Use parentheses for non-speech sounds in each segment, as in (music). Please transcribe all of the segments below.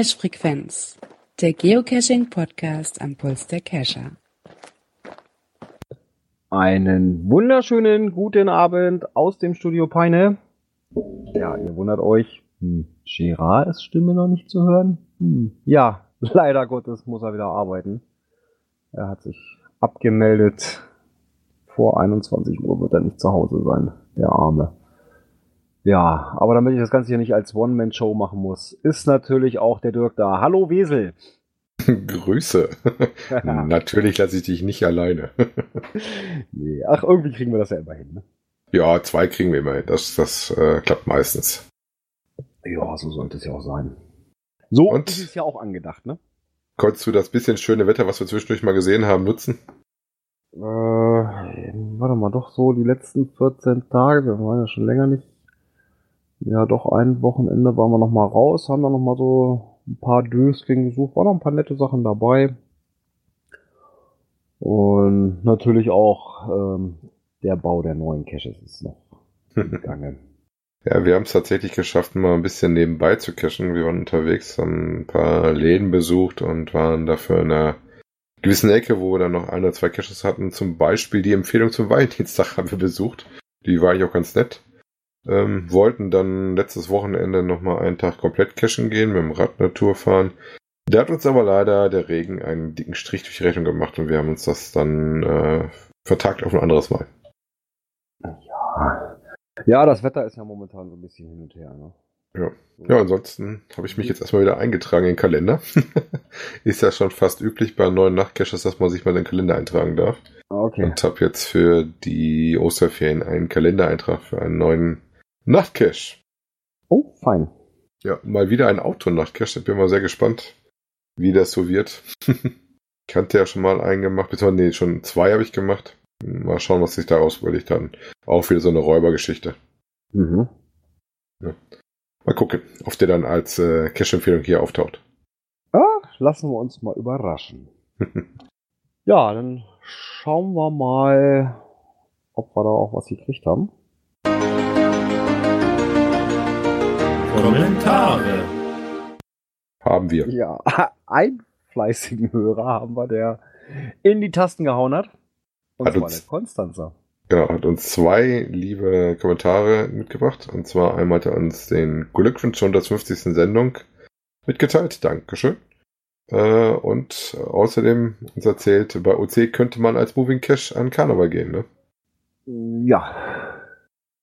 Cache-Frequenz, der Geocaching-Podcast am Puls der Cacher. Einen wunderschönen guten Abend aus dem Studio Peine. Ja, ihr wundert euch, hm, Gerard ist Stimme noch nicht zu hören. Hm, ja, (laughs) leider Gottes muss er wieder arbeiten. Er hat sich abgemeldet. Vor 21 Uhr wird er nicht zu Hause sein, der Arme. Ja, aber damit ich das Ganze hier nicht als One-Man-Show machen muss, ist natürlich auch der Dirk da. Hallo Wesel. (laughs) Grüße. (laughs) Natürlich lasse ich dich nicht alleine. (laughs) nee, ach, irgendwie kriegen wir das ja immer hin. Ne? Ja, zwei kriegen wir immer hin. Das, das äh, klappt meistens. Ja, so sollte es ja auch sein. So Und? ist es ja auch angedacht, ne? Konntest du das bisschen schöne Wetter, was wir zwischendurch mal gesehen haben, nutzen? Äh, warte mal, doch so die letzten 14 Tage, wir waren ja schon länger nicht. Ja, doch ein Wochenende waren wir noch mal raus, haben dann noch mal so ein paar Döschen gesucht, waren noch ein paar nette Sachen dabei. Und natürlich auch ähm, der Bau der neuen Caches ist noch (laughs) gegangen. Ja, wir haben es tatsächlich geschafft, mal ein bisschen nebenbei zu cashen. Wir waren unterwegs, haben ein paar Läden besucht und waren dafür in einer gewissen Ecke, wo wir dann noch ein oder zwei Caches hatten. Zum Beispiel die Empfehlung zum Valentinstag (laughs) haben wir besucht. Die war eigentlich auch ganz nett. Ähm, wollten dann letztes Wochenende nochmal einen Tag komplett cashen gehen, mit dem Rad eine Tour fahren. Da hat uns aber leider der Regen einen dicken Strich durch die Rechnung gemacht und wir haben uns das dann äh, vertagt auf ein anderes Mal. Ja. ja, das Wetter ist ja momentan so ein bisschen hin und her. Ne? Ja. Ja, ansonsten habe ich mich jetzt erstmal wieder eingetragen in den Kalender. (laughs) ist ja schon fast üblich bei neuen Nachtcaches, dass man sich mal in den Kalender eintragen darf. Okay. Und habe jetzt für die Osterferien einen Kalendereintrag für einen neuen Nachtcache. Oh, fein. Ja, mal wieder ein Outdoor-Nachtcache. Ich bin mal sehr gespannt, wie das so wird. (laughs) ich hatte ja schon mal einen gemacht, beziehungsweise nee, schon zwei habe ich gemacht. Mal schauen, was sich daraus überlegt hat. Auch wieder so eine Räubergeschichte. Mhm. Ja. Mal gucken, ob der dann als äh, Cache-Empfehlung hier auftaucht. Ah, lassen wir uns mal überraschen. (laughs) ja, dann schauen wir mal, ob wir da auch was gekriegt haben. Kommentare. Haben wir. Ja, (laughs) einen fleißigen Hörer haben wir, der in die Tasten gehauen hat. Und Hat zwar uns- der Konstanzer. Genau, hat uns zwei liebe Kommentare mitgebracht. Und zwar einmal hat er uns den Glückwunsch zur 150. Sendung mitgeteilt. Dankeschön. Äh, und außerdem uns erzählt, bei OC könnte man als Moving Cache an Karneval gehen, ne? Ja.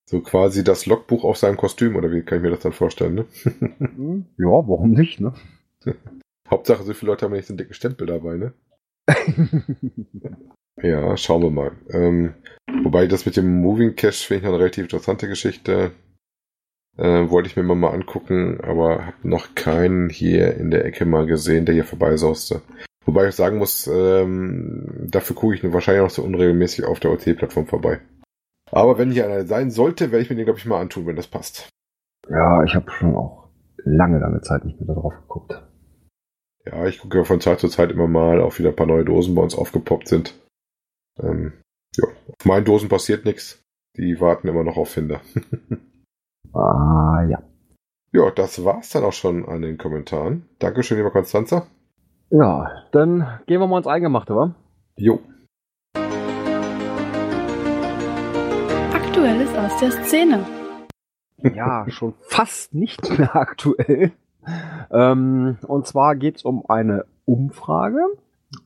So quasi das Logbuch auf seinem Kostüm, oder wie kann ich mir das dann vorstellen, ne? (laughs) Ja, warum nicht, ne? (laughs) Hauptsache, so viele Leute haben nicht so einen dicken Stempel dabei, ne? (laughs) Ja, schauen wir mal. Ähm, wobei das mit dem Moving Cache finde ich eine relativ interessante Geschichte. Äh, wollte ich mir immer mal angucken, aber habe noch keinen hier in der Ecke mal gesehen, der hier vorbeisauste. Wobei ich sagen muss, ähm, dafür gucke ich wahrscheinlich noch so unregelmäßig auf der OT-Plattform vorbei. Aber wenn hier einer sein sollte, werde ich mir den, glaube ich, mal antun, wenn das passt. ja, ich habe schon auch lange, lange Zeit nicht mehr darauf geguckt. Ja, ich gucke ja von Zeit zu Zeit immer mal, auch wieder ein paar neue Dosen bei uns aufgepoppt sind. Ähm, ja, auf meinen Dosen passiert nichts. Die warten immer noch auf Finder. (laughs) Ah, ja. ja, das war's dann auch schon an den Kommentaren. Dankeschön, lieber Konstanzer. Ja, dann gehen wir mal ins Eingemachte, wa? Jo. Aktuelles aus der Szene. Ja, schon fast nicht mehr aktuell. Ähm, und zwar geht's um eine Umfrage.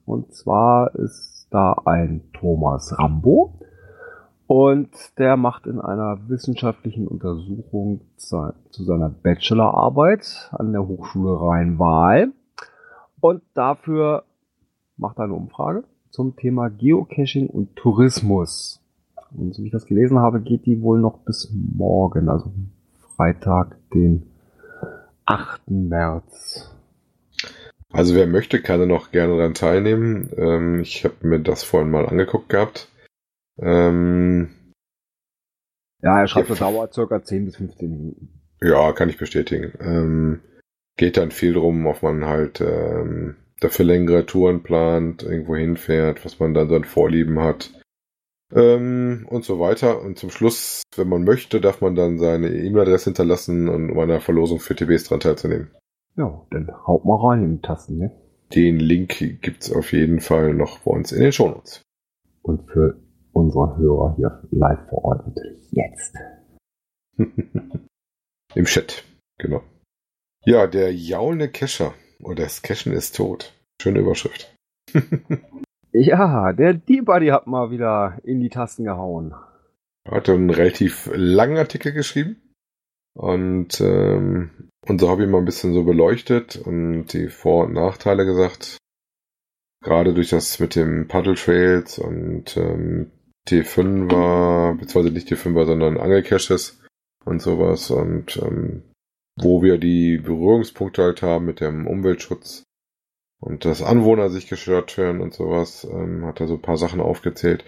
Und zwar ist da ein Thomas Rambo. Und der macht in einer wissenschaftlichen Untersuchung zu, zu seiner Bachelorarbeit an der Hochschule Rhein-Waal. Und dafür macht er eine Umfrage zum Thema Geocaching und Tourismus. Und so wie ich das gelesen habe, geht die wohl noch bis morgen, also Freitag, den 8. März. Also wer möchte, kann da noch gerne daran teilnehmen. Ähm, ich habe mir das vorhin mal angeguckt gehabt. Ähm, Ja, er schreibt, das dauert circa 10 bis 15 Minuten. ja, kann ich bestätigen. Ähm, geht dann viel drum, ob man halt ähm, dafür längere Touren plant, irgendwo hinfährt, was man dann so an Vorlieben hat. Ähm, und so weiter. Und zum Schluss, wenn man möchte, darf man dann seine E-Mail-Adresse hinterlassen und um an einer Verlosung für TBs dran teilzunehmen. Ja, dann haut mal rein in die Tasten, ne? Den Link gibt's auf jeden Fall noch bei uns in den Shownotes. Und für unsere Hörer hier live vor Ort natürlich jetzt. (laughs) Im Chat, genau. Ja, der jaulende Kescher oder das Cashen ist tot. Schöne Überschrift. (laughs) ja, der D-Buddy hat mal wieder in die Tasten gehauen. Hat einen relativ langen Artikel geschrieben und ähm, unser Hobby mal ein bisschen so beleuchtet und die Vor- und Nachteile gesagt. Gerade durch das mit dem Paddle Trails und ähm, T5er, beziehungsweise nicht T5er, sondern Angelcaches und sowas und ähm, wo wir die Berührungspunkte halt haben mit dem Umweltschutz und dass Anwohner sich gestört hören und sowas, ähm, hat er so ein paar Sachen aufgezählt.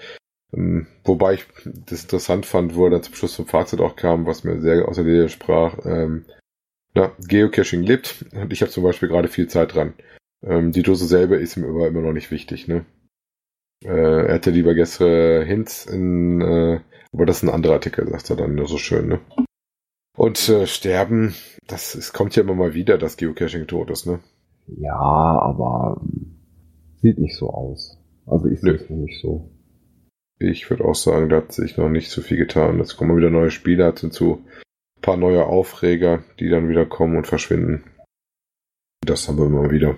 Ähm, wobei ich das interessant fand, wo er dann zum Schluss zum Fazit auch kam, was mir sehr außer der sprach. Ähm, na, Geocaching lebt und ich habe zum Beispiel gerade viel Zeit dran. Ähm, die Dose selber ist ihm aber immer noch nicht wichtig, ne? Äh, er hätte lieber gestern Hints in, äh, aber das ist ein anderer Artikel, sagt er dann so schön, ne? Und äh, sterben, das es kommt ja immer mal wieder, dass Geocaching tot ist, ne? Ja, aber ähm, sieht nicht so aus. Also ich sehe es noch nicht so. Ich würde auch sagen, da hat sich noch nicht so viel getan. Es kommen wieder neue Spieler hinzu, ein paar neue Aufreger, die dann wieder kommen und verschwinden. Das haben wir immer wieder.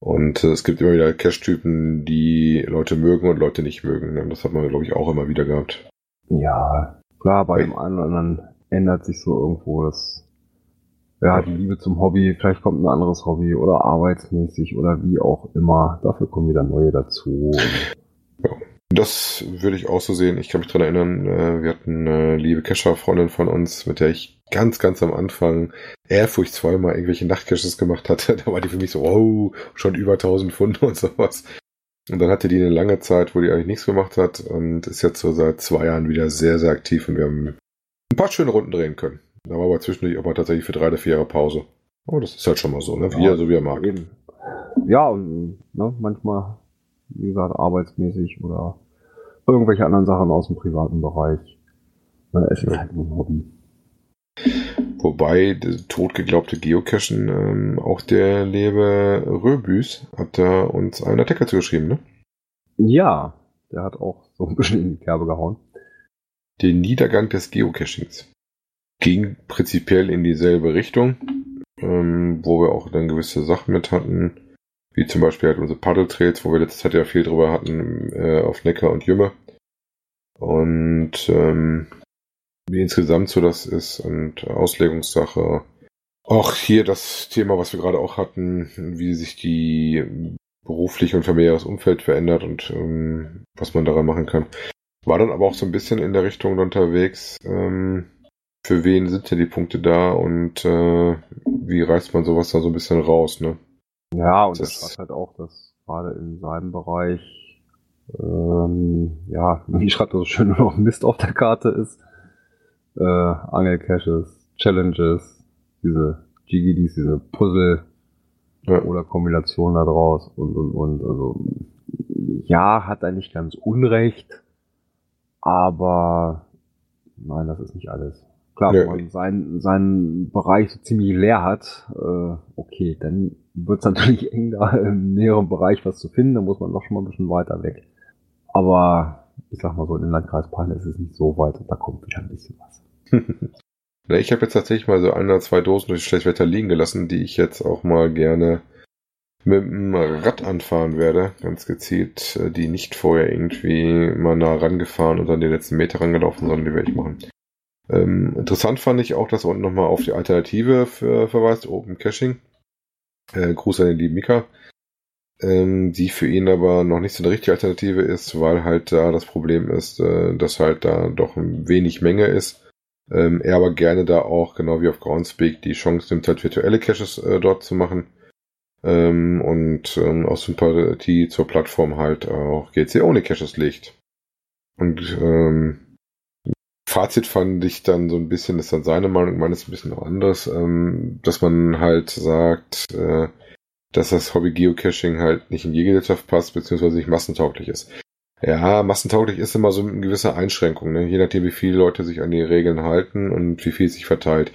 Und äh, es gibt immer wieder Cache-Typen, die Leute mögen und Leute nicht mögen. Ne? Das hat man, glaube ich, auch immer wieder gehabt. Ja, klar, bei dem einen oder anderen ändert sich so irgendwo das, ja, die Liebe zum Hobby. Vielleicht kommt ein anderes Hobby oder arbeitsmäßig oder wie auch immer. Dafür kommen wieder neue dazu. Ja. Das würde ich auch so sehen. Ich kann mich dran erinnern, äh, wir hatten eine liebe Kescher-Freundin von uns, mit der ich ganz, ganz am Anfang ehrfurchtsvoll mal irgendwelche Nachtcaches gemacht hatte. (laughs) Da war die für mich so, wow, schon über 1000 Pfund und sowas. Und dann hatte die eine lange Zeit, wo die eigentlich nichts gemacht hat und ist jetzt so seit zwei Jahren wieder sehr, sehr aktiv und wir haben ein paar schöne Runden drehen können. Da war aber zwischendurch auch mal tatsächlich für drei oder vier Jahre Pause. Aber das ist halt schon mal so, ne? Wie Ja, er, so wie er mag. Eben. Ja, und ne, manchmal, wie gesagt, arbeitsmäßig oder irgendwelche anderen Sachen aus dem privaten Bereich. Na, Es ist halt nur ein Hobby. Wobei, der totgeglaubte Geocachen, ähm, auch der liebe Röbüs hat da uns einen Artikel zugeschrieben, ne? Ja, der hat auch so ein bisschen in die Kerbe gehauen. Den Niedergang des Geocachings. Ging prinzipiell in dieselbe Richtung, ähm, wo wir auch dann gewisse Sachen mit hatten, wie zum Beispiel halt unsere Paddle Trails, wo wir letzte Zeit ja viel drüber hatten, äh, auf Neckar und Jümme. Und ähm, wie insgesamt so das ist und Auslegungssache. Auch hier das Thema, was wir gerade auch hatten, wie sich die berufliche und familiäres Umfeld verändert und ähm, was man daran machen kann. War dann aber auch so ein bisschen in der Richtung unterwegs, ähm, für wen sind denn die Punkte da und äh, wie reißt man sowas da so ein bisschen raus, ne? Ja, und Das- das halt auch, dass gerade in seinem Bereich, ähm, ja, (laughs) wie schreibt er so schön, nur noch Mist auf der Karte ist. Äh, Angelcaches, Challenges, diese GGDs, diese Puzzle Ja. oder Kombinationen da draus und, und, und, also, ja, hat er nicht ganz unrecht, aber nein, das ist nicht alles. Klar, wenn man seinen, seinen Bereich so ziemlich leer hat, äh, okay, dann wird es natürlich (laughs) eng, da im näheren Bereich was zu finden, da muss man noch schon mal ein bisschen weiter weg. Aber ich sag mal so, in den Landkreis Peine ist es nicht so weit und da kommt wieder ein bisschen was. (laughs) Na, ich habe jetzt tatsächlich mal so ein oder zwei Dosen durch schlechtes Wetter liegen gelassen, die ich jetzt auch mal gerne mit dem Rad anfahren werde, ganz gezielt, äh, die nicht vorher irgendwie mal nah rangefahren und dann die letzten Meter rangelaufen, sondern die werde ich machen. Ähm, interessant fand ich auch, dass er unten nochmal auf die Alternative für, verweist, Open Caching. Äh, Gruß an den lieben Mika. Ähm, die für ihn aber noch nicht so eine richtige Alternative ist, weil halt da das Problem ist, äh, dass halt da doch wenig Menge ist. Ähm, er aber gerne da auch, genau wie auf Groundspeak, die Chance nimmt, halt virtuelle Caches äh, dort zu machen. Ähm, und ähm, aus Sympathie zur Plattform halt auch GC ohne Caches legt. Und ähm, Fazit fand ich dann so ein bisschen, ist dann seine Meinung, meine ist ein bisschen noch anders, ähm, dass man halt sagt, äh, dass das Hobby Geocaching halt nicht in die Gesellschaft passt, beziehungsweise nicht massentauglich ist. Ja, massentauglich ist immer so eine gewisse Einschränkung, ne? je nachdem, wie viele Leute sich an die Regeln halten und wie viel sich verteilt.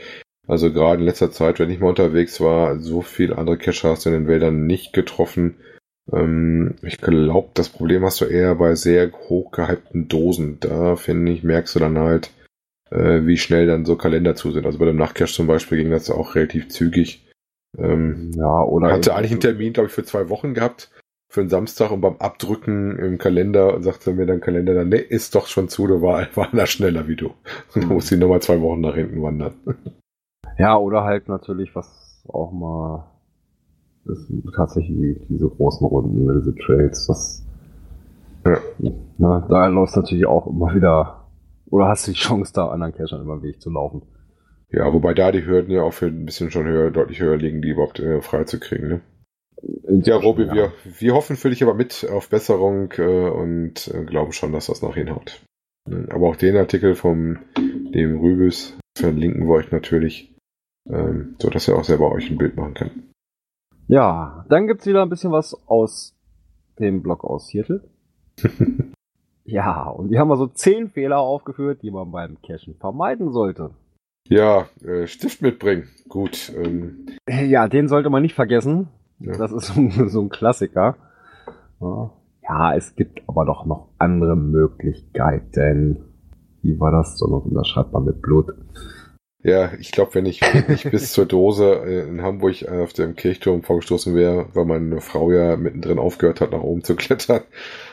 Also gerade in letzter Zeit, wenn ich mal unterwegs war, so viel andere Cacher hast du in den Wäldern nicht getroffen. Ähm, ich glaube, das Problem hast du eher bei sehr hoch gehypten Dosen. Da finde ich, merkst du dann halt, äh, wie schnell dann so Kalender zu sind. Also bei dem Nachtcache zum Beispiel ging das auch relativ zügig. Ähm, ja, oder hatte eigentlich einen Termin, glaube ich, für zwei Wochen gehabt für einen Samstag und beim Abdrücken im Kalender sagte mir dann Kalender dann, nee, ist doch schon zu, du war, (laughs) war da schneller wie du. (laughs) Du musst ihn nochmal zwei Wochen nach hinten wandern. Ja, oder halt natürlich, was auch mal ist tatsächlich diese großen Runden, diese Trails, das ja. na, da läuft natürlich auch immer wieder, oder hast du die Chance, da anderen Cachern über den Weg zu laufen. Ja, wobei da die Hürden ja auch für ein bisschen schon höher, deutlich höher liegen, die überhaupt äh, frei zu kriegen, ne? Ja, Robi, ja. wir, wir hoffen für dich aber mit auf Besserung äh, und äh, glauben schon, dass das noch hinhaut. Aber auch den Artikel vom dem Rübus verlinken wir euch natürlich, ähm, so dass ihr auch selber euch ein Bild machen könnt. Ja, dann gibt's wieder ein bisschen was aus dem Blog aus Seattle. (laughs) ja, und die haben mal so zehn Fehler aufgeführt, die man beim Cachen vermeiden sollte. Ja, äh, Stift mitbringen. Gut. Ähm. Ja, den sollte man nicht vergessen. Ja. Das ist (laughs) so, so ein Klassiker. Ja, es gibt aber doch noch andere Möglichkeiten. Wie war das? So noch unterschreibt man mit Blut. Ja, ich glaube, wenn ich, wenn ich bis (laughs) zur Dose äh, in Hamburg auf dem Kirchturm vorgestoßen wäre, weil meine Frau ja mittendrin aufgehört hat, nach oben zu (laughs) klettern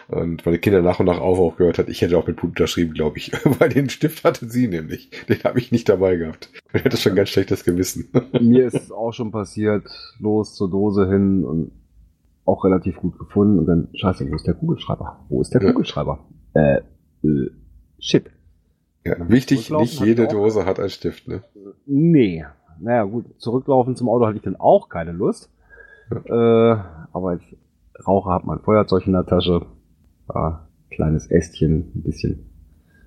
und meine Kinder nach und nach auf aufgehört hat, ich hätte auch mit Blut unterschrieben, glaube ich. (laughs) Weil den Stift hatte sie nämlich. Den habe ich nicht dabei gehabt. Ich hatte schon ganz schlechtes Gewissen. Mir ist es auch schon passiert, los zur Dose hin und auch relativ gut gefunden und dann, scheiße, wo ist der Kugelschreiber? Wo ist der ja. Kugelschreiber? Äh, äh, shit. Ja, wichtig, nicht jede Dose hat einen Stift, ne? Nee. Naja, gut, zurücklaufen zum Auto hatte ich dann auch keine Lust. Ja. Äh, aber als Raucher hat man Feuerzeug in der Tasche. Ja, kleines Ästchen, ein bisschen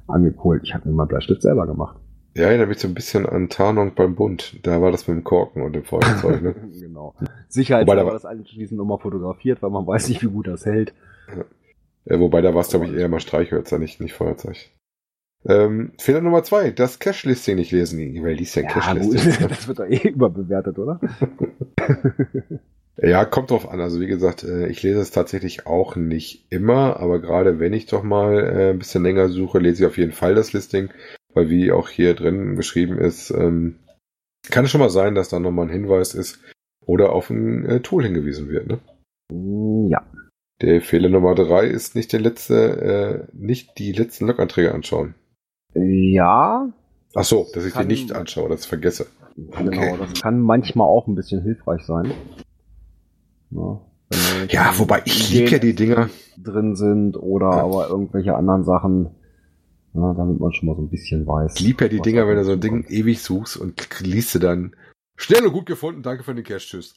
angekohlt. Ich habe mir mal Bleistift selber gemacht. Ja, erinnert mich so ein bisschen an Tarnung beim Bund. Da war das mit dem Korken und dem Feuerzeug, ne? (laughs) genau. Sicherheit war das anschließend nochmal fotografiert, weil man weiß nicht, wie gut das hält. Ja. Ja, wobei da war es, glaube ich, eher mal Streichhölzer, nicht, nicht Feuerzeug. Ähm, Fehler Nummer zwei, das Cache-Listing nicht lesen. Wer liest ja ein ja, Cache-Listing? (laughs) das wird doch eh überbewertet, oder? (laughs) ja, kommt drauf an. Also wie gesagt, äh, ich lese es tatsächlich auch nicht immer, aber gerade wenn ich doch mal äh, ein bisschen länger suche, lese ich auf jeden Fall das Listing, weil wie auch hier drin beschrieben ist, ähm, kann es schon mal sein, dass da nochmal ein Hinweis ist oder auf ein äh, Tool hingewiesen wird. Ne? Ja. Der Fehler Nummer drei ist nicht der letzte, äh, nicht die letzten Log-Anträge anschauen. Ja. Ach so, dass ich die nicht anschaue, das vergesse. Genau, okay. das kann manchmal auch ein bisschen hilfreich sein. Ja, ja wobei ich liebe ja die Dinger. Drin sind oder ja. aber irgendwelche anderen Sachen, ja, damit man schon mal so ein bisschen weiß. Ich liebe ja die Dinger, wenn du so ein Ding ewig suchst und liest du dann schnell und gut gefunden, danke für den Cash, tschüss.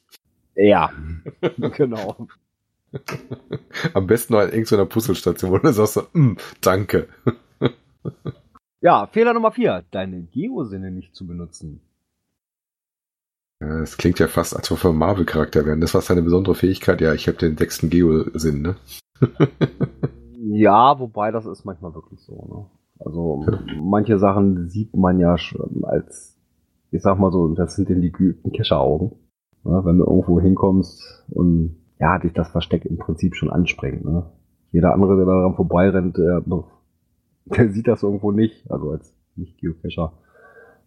Ja, (laughs) genau. Am besten noch in irgendeiner Puzzlestation, wo du sagst, mm, danke. (laughs) Ja, Fehler Nummer vier, deine Geosinne nicht zu benutzen. Ja, das klingt ja fast, als ob wir Marvel-Charakter wären. Das war seine besondere Fähigkeit. Ja, ich habe den sechsten Geosinn, ne? (laughs) ja, wobei das ist manchmal wirklich so, ne? Also ja. manche Sachen sieht man ja schon als, ich sag mal so, das sind in die geübten Kescheraugen. Ne? Wenn du irgendwo hinkommst und ja, dich das Versteck im Prinzip schon anspringt. Ne? Jeder andere, der daran vorbeirennt, der (laughs) der sieht das irgendwo nicht, also als nicht Geocacher.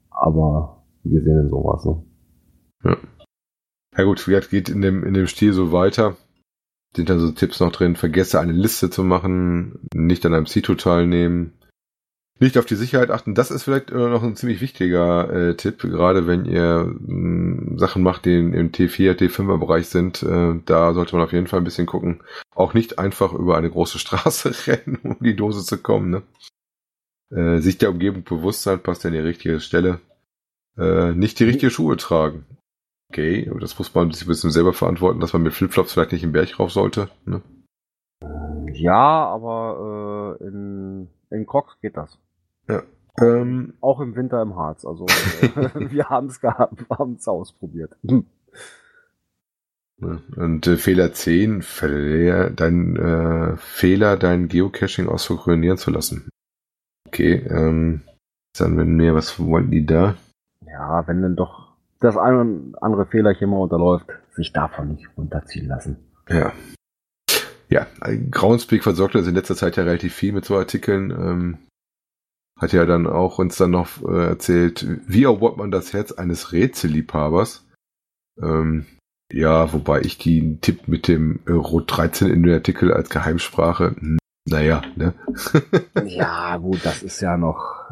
Aber wir sehen in sowas, ne? Ja. Ja gut, wie geht in dem, in dem Stil so weiter. Sind dann so Tipps noch drin, vergesse eine Liste zu machen, nicht an einem CITO teilnehmen, nicht auf die Sicherheit achten. Das ist vielleicht äh, noch ein ziemlich wichtiger äh, Tipp, gerade wenn ihr mh, hm, Sachen macht, die im T4, T5er Bereich sind. Äh, da sollte man auf jeden Fall ein bisschen gucken. Auch nicht einfach über eine große (laughs) Straße rennen, um die Dose zu kommen. Ne? Äh, sich der Umgebung bewusst sein, passt an die richtige Stelle. Äh, nicht die richtige Schuhe tragen. Okay, aber das muss man sich ein bisschen selber verantworten, dass man mit Flipflops vielleicht nicht im Berg rauf sollte. Ne? Ja, aber äh, in, in Crocs geht das. Ja. Ähm, auch im Winter im Harz. Also (laughs) äh, wir haben es gehabt, (laughs) haben es ausprobiert. Und äh, Fehler 10, Fehler, dein äh, Fehler, dein Geocaching ausfunktionieren zu lassen. Okay, ähm, dann wenn mehr, was wollen die da? ja, wenn dann doch das ein oder andere Fehlerchen mal unterläuft, sich davon nicht runterziehen lassen. Ja. Ja, Groundspeak versorgt uns in letzter Zeit ja relativ viel mit so Artikeln. Ähm, hat ja dann auch uns dann noch äh, erzählt, wie erobert man das Herz eines Rätselliebhabers. Ähm, ja, wobei ich den Tipp mit dem äh, Rot 13 in den Artikel als Geheimsprache, hm, naja, ne? (laughs) ja, gut, das ist ja noch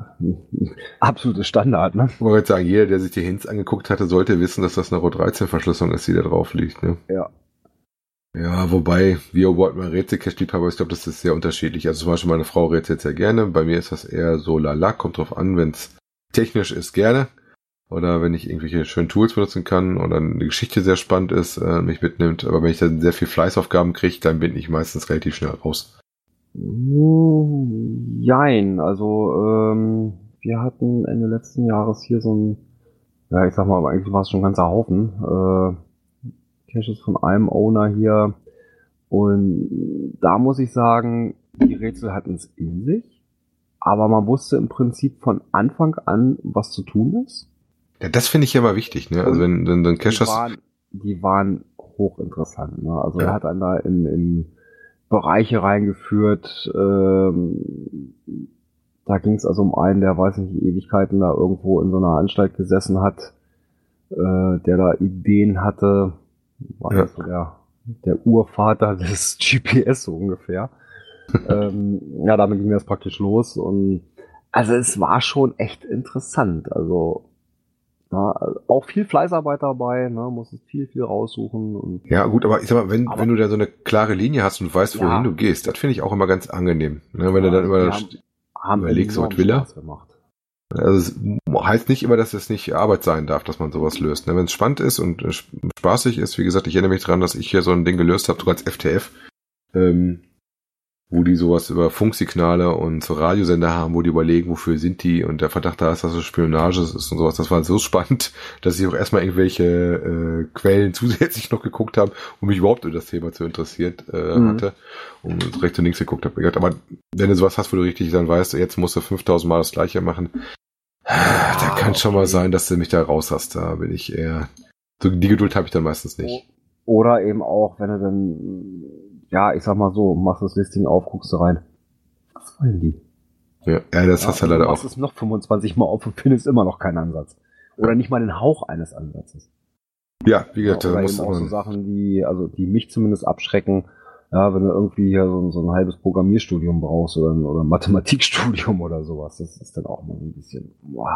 absolutes Standard, ne? Ich wollte sagen, jeder, der sich die Hints angeguckt hatte, sollte wissen, dass das eine Rot 13 Verschlüsselung ist, die da drauf liegt, ne? Ja. Ja, wobei, wie Award mein Rätselcache-Liebhaber, ich glaube, das ist sehr unterschiedlich. Also zum Beispiel meine Frau rätselt sehr gerne. Bei mir ist das eher so lala, kommt drauf an, wenn es technisch ist, gerne. Oder wenn ich irgendwelche schönen Tools benutzen kann oder eine Geschichte sehr spannend ist, äh, mich mitnimmt. Aber wenn ich dann sehr viel Fleißaufgaben kriege, dann bin ich meistens relativ schnell raus. Jein, also ähm, wir hatten Ende letzten Jahres hier so ein, ja ich sag mal, eigentlich war es schon ein ganzer Haufen. Äh, Caches von einem Owner hier. Und da muss ich sagen, die Rätsel hatten es in sich. Aber man wusste im Prinzip von Anfang an, was zu tun ist. Ja, das finde ich ja mal wichtig, ne? Also wenn, wenn, wenn Cache die waren, die waren hochinteressant, ne? Also ja. er hat einen da in, in Bereiche reingeführt, ähm, da ging es also um einen, der weiß nicht, Ewigkeiten da irgendwo in so einer Anstalt gesessen hat, äh, der da Ideen hatte, war ja. so der, der Urvater (laughs) des GPS so ungefähr. (laughs) ähm, ja, damit ging das praktisch los und also es war schon echt interessant. Also ja, auch viel Fleißarbeit dabei, ne, muss es viel, viel raussuchen. Und ja, gut, aber ich sag mal, wenn, aber, wenn du da so eine klare Linie hast und weißt, wohin ja. du gehst, das finde ich auch immer ganz angenehm. Ne, wenn ja, du dann immer haben, überlegst, was will er. Also es heißt nicht immer, dass es nicht Arbeit sein darf, dass man sowas löst. Ne? Wenn es spannend ist und äh, spaßig ist, wie gesagt, ich erinnere mich daran, dass ich hier so ein Ding gelöst habe, sogar als FTF, ähm, wo die sowas über Funksignale und so Radiosender haben, wo die überlegen, wofür sind die und der Verdacht da ist, dass es Spionage ist und sowas. Das war so (laughs) spannend, dass ich auch erstmal irgendwelche äh, Quellen (laughs) zusätzlich noch geguckt habe, um mich überhaupt über das Thema zu interessiert äh, mhm. hatte und rechts und links geguckt habe. Aber wenn du sowas hast, wo du richtig dann weißt, jetzt musst du 5000 Mal das gleiche machen, da kann okay. schon mal sein, dass du mich da raus hast. Da bin ich eher, so die Geduld habe ich dann meistens nicht. Oder eben auch, wenn du dann ja, ich sag mal so, machst das Listing auf, guckst du rein. Was wollen die? Ja, ja das ja, hast du leider auch. Du es noch 25 Mal auf und findest immer noch keinen Ansatz. Oder nicht mal den Hauch eines Ansatzes. Ja, wie gesagt, ja, oder eben auch so Sachen, die, also die mich zumindest abschrecken, ja, wenn du irgendwie hier so, so ein halbes Programmierstudium brauchst oder oder ein Mathematikstudium (laughs) oder sowas, das ist dann auch mal ein bisschen, wow.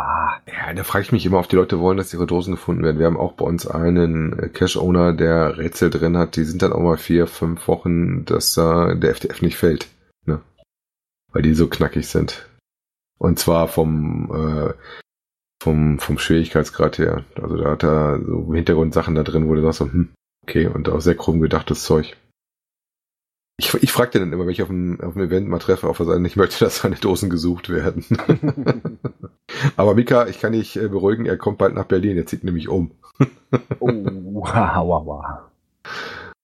Ja, da frage ich mich immer, ob die Leute wollen, dass ihre Dosen gefunden werden. Wir haben auch bei uns einen äh, Cache-Owner, der Rätsel drin hat, die sind dann auch mal vier, fünf Wochen, dass uh, der FTF nicht fällt, ne? Weil die so knackig sind. Und zwar vom, äh, vom, vom Schwierigkeitsgrad her. Also da hat er so Hintergrundsachen da drin, wo du sagst so, hm, okay, und auch sehr krumm gedachtes Zeug. Ich, ich frage den dann immer, wenn ich auf einem, auf einem Event mal treffe, auf Seite, ich möchte, dass seine Dosen gesucht werden. (laughs) Aber Mika, ich kann dich äh, beruhigen, er kommt bald nach Berlin, er zieht nämlich um. oh, wow, wow.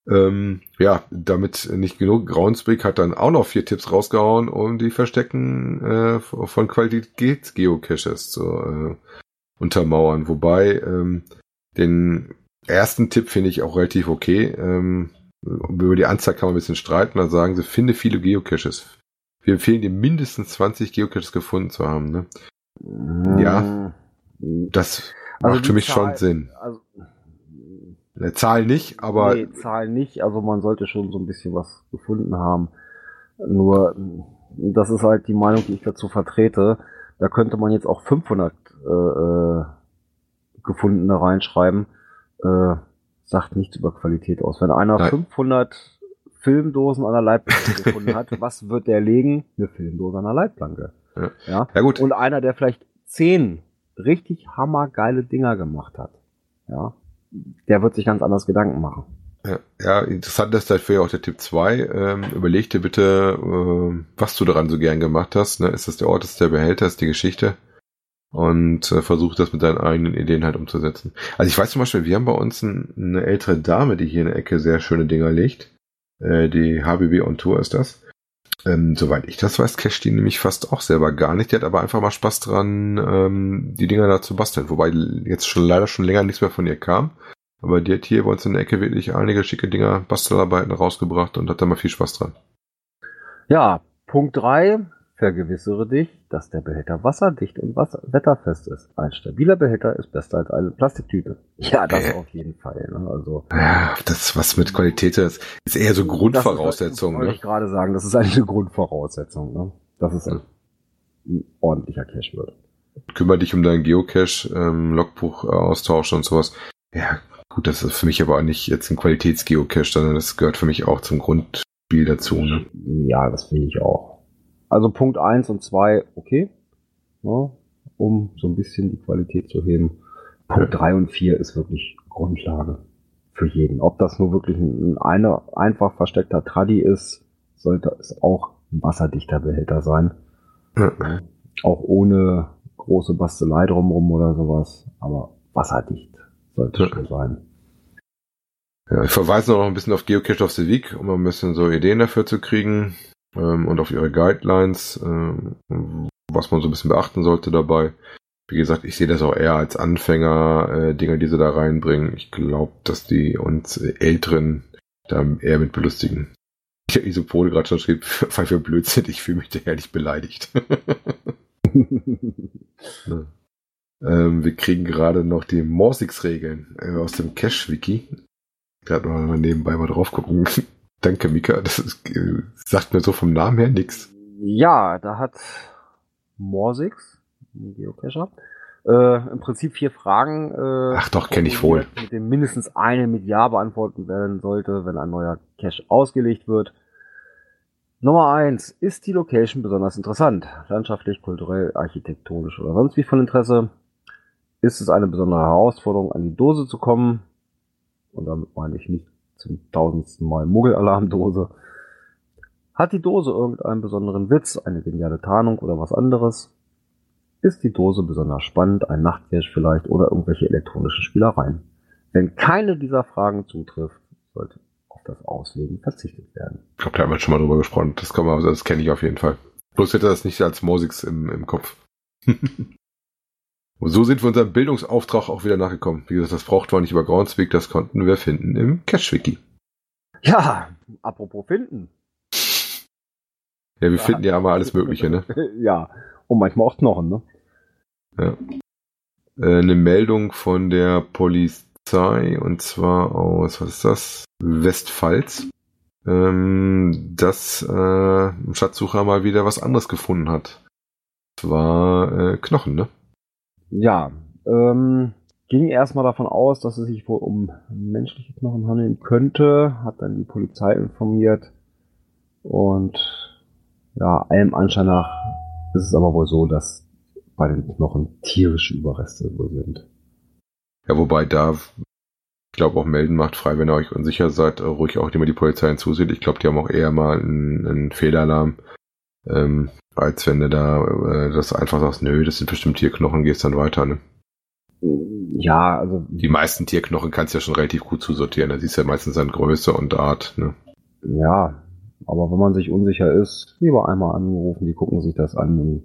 Ähm, ja, damit nicht genug. Groundspeak hat dann auch noch vier Tipps rausgehauen, um die Verstecken äh, von Qualitätsgeocaches zu äh, untermauern. Wobei ähm, den ersten Tipp finde ich auch relativ okay. Ähm, über die Anzahl kann man ein bisschen streiten. Dann sagen sie, finde viele Geocaches. Wir empfehlen dir mindestens 20 Geocaches gefunden zu haben. Ne? Mm. Ja, das also macht für mich Zahl, schon Sinn. Also, eine Zahl nicht, aber. Nee, Zahl nicht, also man sollte schon so ein bisschen was gefunden haben. Nur, das ist halt die Meinung, die ich dazu vertrete. Da könnte man jetzt auch 500 äh, äh, gefundene reinschreiben. Äh, sagt nichts über Qualität aus. Wenn einer Nein. 500 Filmdosen an der Leitplanke (laughs) gefunden hat, was wird der legen? Eine Filmdose an der Leitplanke. Ja. ja. ja, gut. Und einer, der vielleicht 10 richtig hammergeile Dinger gemacht hat, ja, der wird sich ganz anders Gedanken machen. Ja, ja interessant ist dafür auch der Tipp 2. Ähm, überleg dir bitte, äh, was du daran so gern gemacht hast. Ne? Ist das der Ort, ist der Behälter, ist die Geschichte? Und äh, versucht das mit deinen eigenen Ideen halt umzusetzen. Also ich weiß zum Beispiel, wir haben bei uns ein, eine ältere Dame, die hier in der Ecke sehr schöne Dinger legt. Äh, die HBB on Tour ist das. Ähm, soweit ich das weiß, casht die nämlich fast auch selber gar nicht. Die hat aber einfach mal Spaß dran, ähm, die Dinger da zu basteln. Wobei jetzt schon leider schon länger nichts mehr von ihr kam. Aber die hat hier bei uns in der Ecke wirklich einige schicke Dinger, Bastelarbeiten rausgebracht und hat da mal viel Spaß dran. Ja, Punkt drei Vergewissere dich, dass der Behälter wasserdicht und wasser wetterfest ist. Ein stabiler Behälter ist besser als eine Plastiktüte. Ja, das äh, auf jeden Fall. Ne? Also ja, das was mit Qualität ist, ist eher so Grundvoraussetzung. Das, wollte ne? ich gerade sagen, das ist eigentlich eine (laughs) Grundvoraussetzung. Ne? Dass es ein, ein ordentlicher Cache wird. Kümmere dich um deinen Geocache, ähm, Logbuch äh, austauschen und sowas. Ja, gut, das ist für mich aber auch nicht jetzt ein Qualitätsgeocache, sondern das gehört für mich auch zum Grundspiel dazu. Ne? Ja, das finde ich auch. Also Punkt 1 und 2, okay, ja, um so ein bisschen die Qualität zu heben. Punkt 3 und 4 ist wirklich Grundlage für jeden. Ob das nur wirklich ein eine, einfach versteckter Traddy ist, sollte es auch ein wasserdichter Behälter sein. Ja. Ja, auch ohne große Bastelei drumrum oder sowas, aber wasserdicht sollte es schon sein. Ja, ich verweise noch ein bisschen auf Geocache of the Week, um ein bisschen so Ideen dafür zu kriegen ähm, und auf ihre Guidelines, ähm, was man so ein bisschen beachten sollte dabei. Wie gesagt, ich sehe das auch eher als Anfänger, äh, Dinge, die sie da reinbringen. Ich glaube, dass die uns Älteren da eher mit belustigen. (laughs) Ich habe Isopode gerade schon schrieb, für (laughs) Blödsinn, ich fühle mich da ehrlich beleidigt. (laughs) ja. ähm, wir kriegen gerade noch die Morsix-Regeln äh, aus dem Cache-Wiki. Gerade mal nebenbei mal drauf gucken. Danke, Mika. Das ist, äh, sagt mir so vom Namen her nichts. Ja, da hat Morsix, ein Geocacher, äh, im Prinzip vier Fragen. Äh, Ach doch, kenne ich wohl. Mit dem mindestens eine mit Ja beantwortet werden sollte, wenn ein neuer Cache ausgelegt wird. Nummer eins Ist die Location besonders interessant? Landschaftlich, kulturell, architektonisch oder sonst wie von Interesse? Ist es eine besondere Herausforderung, an die Dose zu kommen? Und damit meine ich nicht zum tausendsten Mal Muggelalarmdose. Hat die Dose irgendeinen besonderen Witz, eine geniale Tarnung oder was anderes? Ist die Dose besonders spannend, ein Nachtcache vielleicht oder irgendwelche elektronischen Spielereien? Wenn keine dieser Fragen zutrifft, sollte auf das Auslegen verzichtet werden. Ich glaube, da haben wir schon mal drüber gesprochen. Das, kann das kenne ich auf jeden Fall. Bloß hätte das nicht als Mosix im, im Kopf. (laughs) Und so sind wir unserem Bildungsauftrag auch wieder nachgekommen. Wie gesagt, das braucht man nicht über Groundspeak, das konnten wir finden im Cache-Wiki. Ja, apropos finden. Ja, wir ja, finden ja immer alles Mögliche, ne? (laughs) ja, und manchmal auch Knochen, ne? Ja. Äh, eine Meldung von der Polizei, und zwar aus, was ist das? Westpfalz. Ähm, dass äh, ein Schatzsucher mal wieder was anderes gefunden hat. Das war äh, Knochen, ne? Ja, ähm, ging erstmal davon aus, dass es sich wohl um menschliche Knochen handeln könnte, hat dann die Polizei informiert und ja, allem Anschein nach ist es aber wohl so, dass bei den Knochen tierische Überreste wohl sind. Ja, wobei da, ich glaube auch melden macht frei, wenn ihr euch unsicher seid, ruhig auch immer die Polizei hinzusieht. Ich glaube, die haben auch eher mal einen, einen Fehlalarm. Ähm, als wenn du da äh, das einfach sagst, nö, das sind bestimmt Tierknochen, gehst dann weiter, ne? Ja, also. Die meisten Tierknochen kannst du ja schon relativ gut zusortieren. Da siehst du ja meistens an Größe und Art, ne? Ja, aber wenn man sich unsicher ist, lieber einmal anrufen, die gucken sich das an und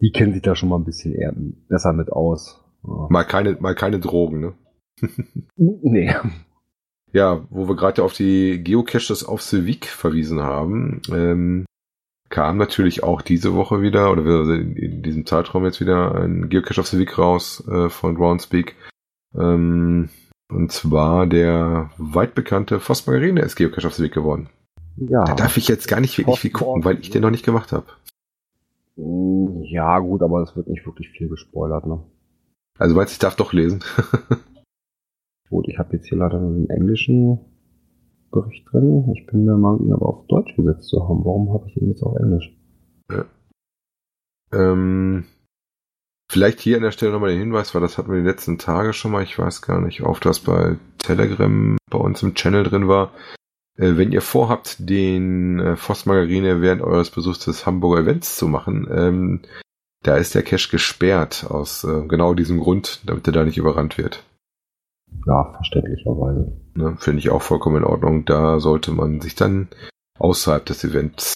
die kennen sich da schon mal ein bisschen eher besser mit aus. Ja. Mal keine, mal keine Drogen, ne? (laughs) nee. Ja, wo wir gerade auf die Geocaches auf Civic verwiesen haben, ähm, kam natürlich auch diese Woche wieder, oder in diesem Zeitraum jetzt wieder ein Geocache of the Week raus äh, von Groundspeak. Ähm, und zwar der weit bekannte Foss Margarine ist Geocache of the Week geworden. Ja. Da darf ich jetzt gar nicht wirklich viel gucken, weil ich den noch nicht gemacht habe. Mm, ja, gut, aber es wird nicht wirklich viel gespoilert, ne? Also meinst ich darf doch lesen. (laughs) gut, ich habe jetzt hier leider einen englischen Bericht drin. Ich bin der Meinung, ihn aber auf Deutsch gesetzt zu haben. Warum habe ich ihn jetzt auf Englisch? Ja. Ähm, vielleicht hier an der Stelle nochmal den Hinweis, weil das hatten wir die letzten Tage schon mal. Ich weiß gar nicht, ob das bei Telegram bei uns im Channel drin war. Äh, wenn ihr vorhabt, den äh, Voss Margarine während eures Besuchs des Hamburger Events zu machen, ähm, da ist der Cache gesperrt aus äh, genau diesem Grund, damit er da nicht überrannt wird. Ja, verständlicherweise. Ne, Finde ich auch vollkommen in Ordnung. Da sollte man sich dann außerhalb des Events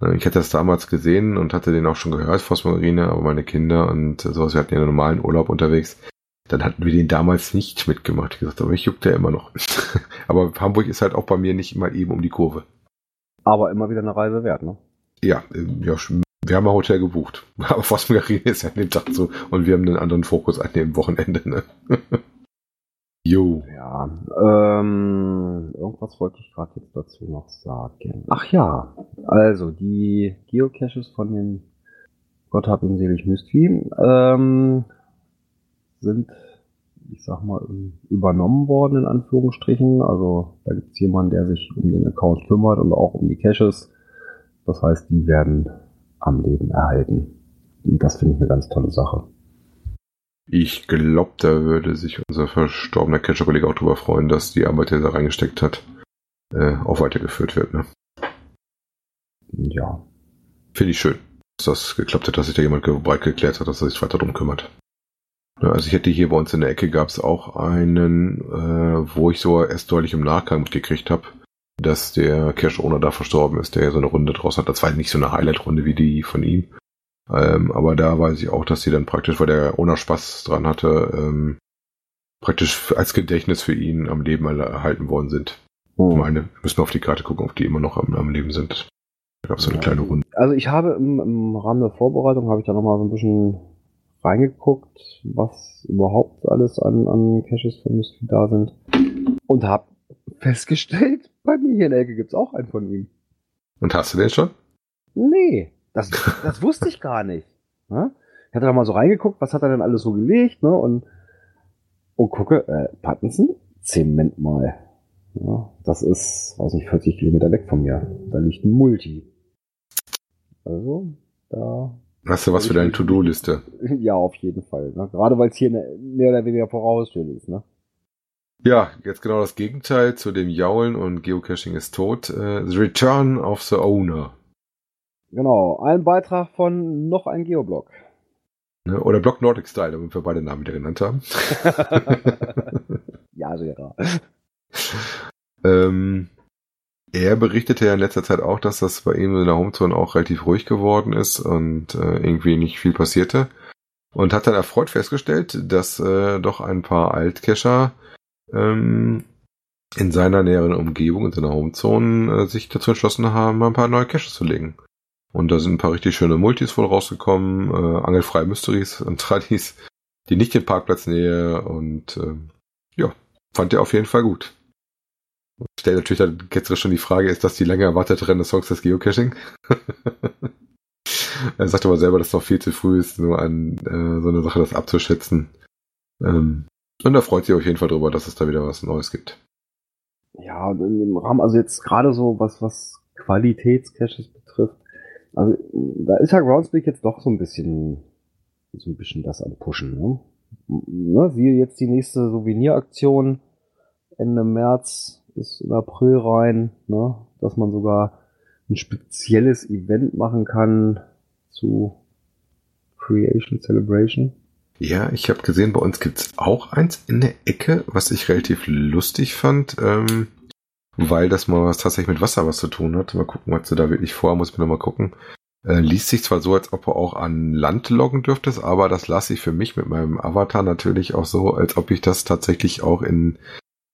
Äh, Ich hatte das damals gesehen und hatte den auch schon gehört, Phosmarine, aber meine Kinder und sowas, wir hatten ja einen normalen Urlaub unterwegs. Dann hatten wir den damals nicht mitgemacht. Ich gesagt, aber mich juckt der immer noch. (laughs) aber Hamburg ist halt auch bei mir nicht immer eben um die Kurve. Aber immer wieder eine Reise wert, ne? Ja, äh, ja wir haben ein Hotel gebucht. (laughs) Aber Phosmarine ist ja an dem Tag so und wir haben einen anderen Fokus an dem Wochenende. Ne? (laughs) jo. Ja, ähm, irgendwas wollte ich gerade jetzt dazu noch sagen. Ach ja, also die Geocaches von den Gott hab ihn selig Mystery ähm, sind, ich sag mal, übernommen worden in Anführungsstrichen. Also da gibt's jemanden, der sich um den Account kümmert und auch um die Caches. Das heißt, die werden am Leben erhalten. Das finde ich eine ganz tolle Sache. Ich glaube, da würde sich unser verstorbener Catcher-Kollege auch drüber freuen, dass die Arbeit, die er da reingesteckt hat, äh, auch weitergeführt wird. Ne? Ja, Finde ich schön, dass das geklappt hat, dass sich da jemand breit geklärt hat, dass er sich weiter drum kümmert. Also ich hätte hier bei uns in der Ecke gab es auch einen, äh, wo ich so erst deutlich im Nachgang mitgekriegt habe, dass der Cash-Owner da verstorben ist, der ja so eine Runde draus hat. Das war nicht so eine Highlight-Runde wie die von ihm. Ähm, aber da weiß ich auch, dass sie dann praktisch, weil der Owner Spaß dran hatte, ähm, praktisch als Gedächtnis für ihn am Leben erhalten worden sind. Ich meine, müssen wir auf die Karte gucken, ob die immer noch am, am Leben sind. Da gab es so eine Ja. kleine Runde. Also ich habe im, im Rahmen der Vorbereitung habe ich da nochmal so ein bisschen reingeguckt, was überhaupt alles an, an Caches von Mystery da sind. Und habe festgestellt, (laughs) bei mir hier in der Ecke gibt's auch einen von ihm. Und hast du den schon? Nee, das, (laughs) das wusste ich gar nicht. Ne? Ich hatte da mal so reingeguckt, was hat er denn alles so gelegt, ne? Und, und gucke, äh, Pattinson, Zement mal. Ja, das ist, weiß nicht, 40 Kilometer weg von mir. Da liegt ein Multi. Also, da Hast du was für deine To-Do-Liste? (laughs) Ja, auf jeden Fall. Ne? Gerade weil es hier ne, mehr oder weniger vor der Haustür ist. Ne? Ja, jetzt genau das Gegenteil zu dem Jaulen und Geocaching ist tot. Äh, the Return of the Owner. Genau, ein Beitrag von noch ein Geoblog. Ne? Oder Block Nordic Style, damit wir beide Namen wieder genannt haben. (laughs) ja, sehr. (laughs) ähm, er berichtete ja in letzter Zeit auch, dass das bei ihm in der Homezone auch relativ ruhig geworden ist und äh, irgendwie nicht viel passierte. Und hat dann erfreut festgestellt, dass äh, doch ein paar Altcacher ähm, in seiner näheren Umgebung, in seiner Homezone, äh, sich dazu entschlossen haben, mal ein paar neue Caches zu legen. Und da sind ein paar richtig schöne Multis wohl rausgekommen, äh, angelfreie Mysteries und (laughs) Tradis, die nicht in Parkplatznähe und äh, ja, fand er auf jeden Fall gut. Und stellt natürlich dann jetzt schon die Frage, ist das die lange erwartete Renaissance des Geocaching? (laughs) er sagt aber selber, dass es noch viel zu früh ist, nur an äh, so eine Sache das abzuschätzen. Ähm, und er freut sich auf jeden Fall drüber, dass es da wieder was Neues gibt. Ja, dem Rahmen, also jetzt gerade so, was, was Qualitätscaches betrifft, also da ist ja Groundspeak jetzt doch so ein bisschen, so ein bisschen das am Pushen. Ne? Ne, siehe jetzt die nächste Souveniraktion Ende März bis in April rein, ne? dass man sogar ein spezielles Event machen kann zu Creation Celebration. Ja, ich habe gesehen, bei uns gibt's auch eins in der Ecke, was ich relativ lustig fand, ähm, weil das mal was tatsächlich mit Wasser was zu tun hat. Mal gucken, was du da wirklich vor, muss ich mir nochmal gucken. Äh, liest sich zwar so, als ob er auch an Land loggen dürftest, aber das lasse ich für mich mit meinem Avatar natürlich auch so, als ob ich das tatsächlich auch in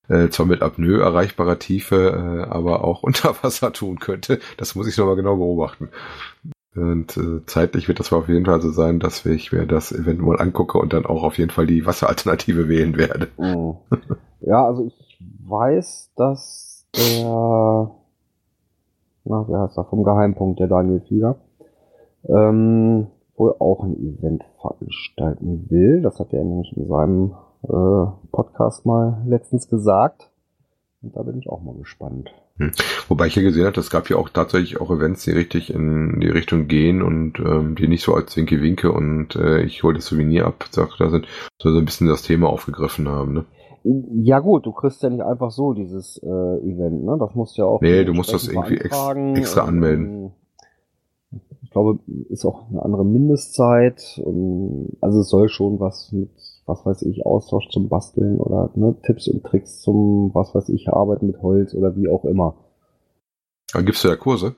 äh, zwar mit Apnoe erreichbarer Tiefe, äh, aber auch (laughs) unter Wasser tun könnte. Das muss ich nochmal genau beobachten. Und äh, zeitlich wird das auf jeden Fall so sein, dass ich mir das Event mal angucke und dann auch auf jeden Fall die Wasseralternative (laughs) wählen werde. Mhm. Ja, also ich weiß, dass der, na, wer heißt er, vom Geheimpunkt, der Daniel Flieger, ähm, wohl auch ein Event veranstalten will. Das hat er nämlich in seinem äh, Podcast mal letztens gesagt. Und da bin ich auch mal gespannt. Wobei ich ja gesehen habe, es gab ja auch tatsächlich auch Events, die richtig in die Richtung gehen und ähm, die nicht so als Winke-Winke und äh, ich hole das Souvenir ab, sag, da sind, so ein bisschen das Thema aufgegriffen haben. Ne? Ja gut, du kriegst ja nicht einfach so dieses äh, Event, ne? Das musst du ja auch. Nee, du musst das irgendwie ex- extra anmelden. ähm, Ich glaube, ist auch eine andere Mindestzeit. Und, also es soll schon was mit, was weiß ich, Austausch zum Basteln oder ne, Tipps und Tricks zum, was weiß ich, Arbeiten mit Holz oder wie auch immer. Dann gibst du ja Kurse.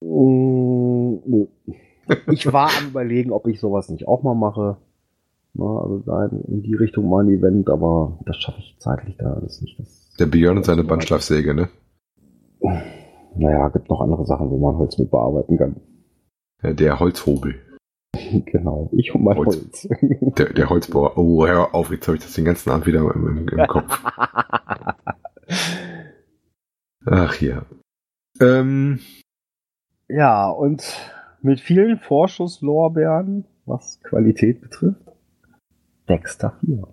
Mm. Ich war am überlegen, ob ich sowas nicht auch mal mache. Na, also da in die Richtung mal ein Event, aber das schaffe ich zeitlich da alles nicht. Das, Der Björn und seine Bandschleifsäge, ne? naja, gibt noch andere Sachen, wo man Holz mit bearbeiten kann. Der Holzhobel. (laughs) genau, ich und mein Holz. Holz. (laughs) Der, der Holzbauer. Oh, hör auf, jetzt habe ich das den ganzen Abend wieder im, im, im Kopf. (laughs) Ach ja. Ähm, ja, und mit vielen Vorschusslorbeeren, was Qualität betrifft, Dexter 4.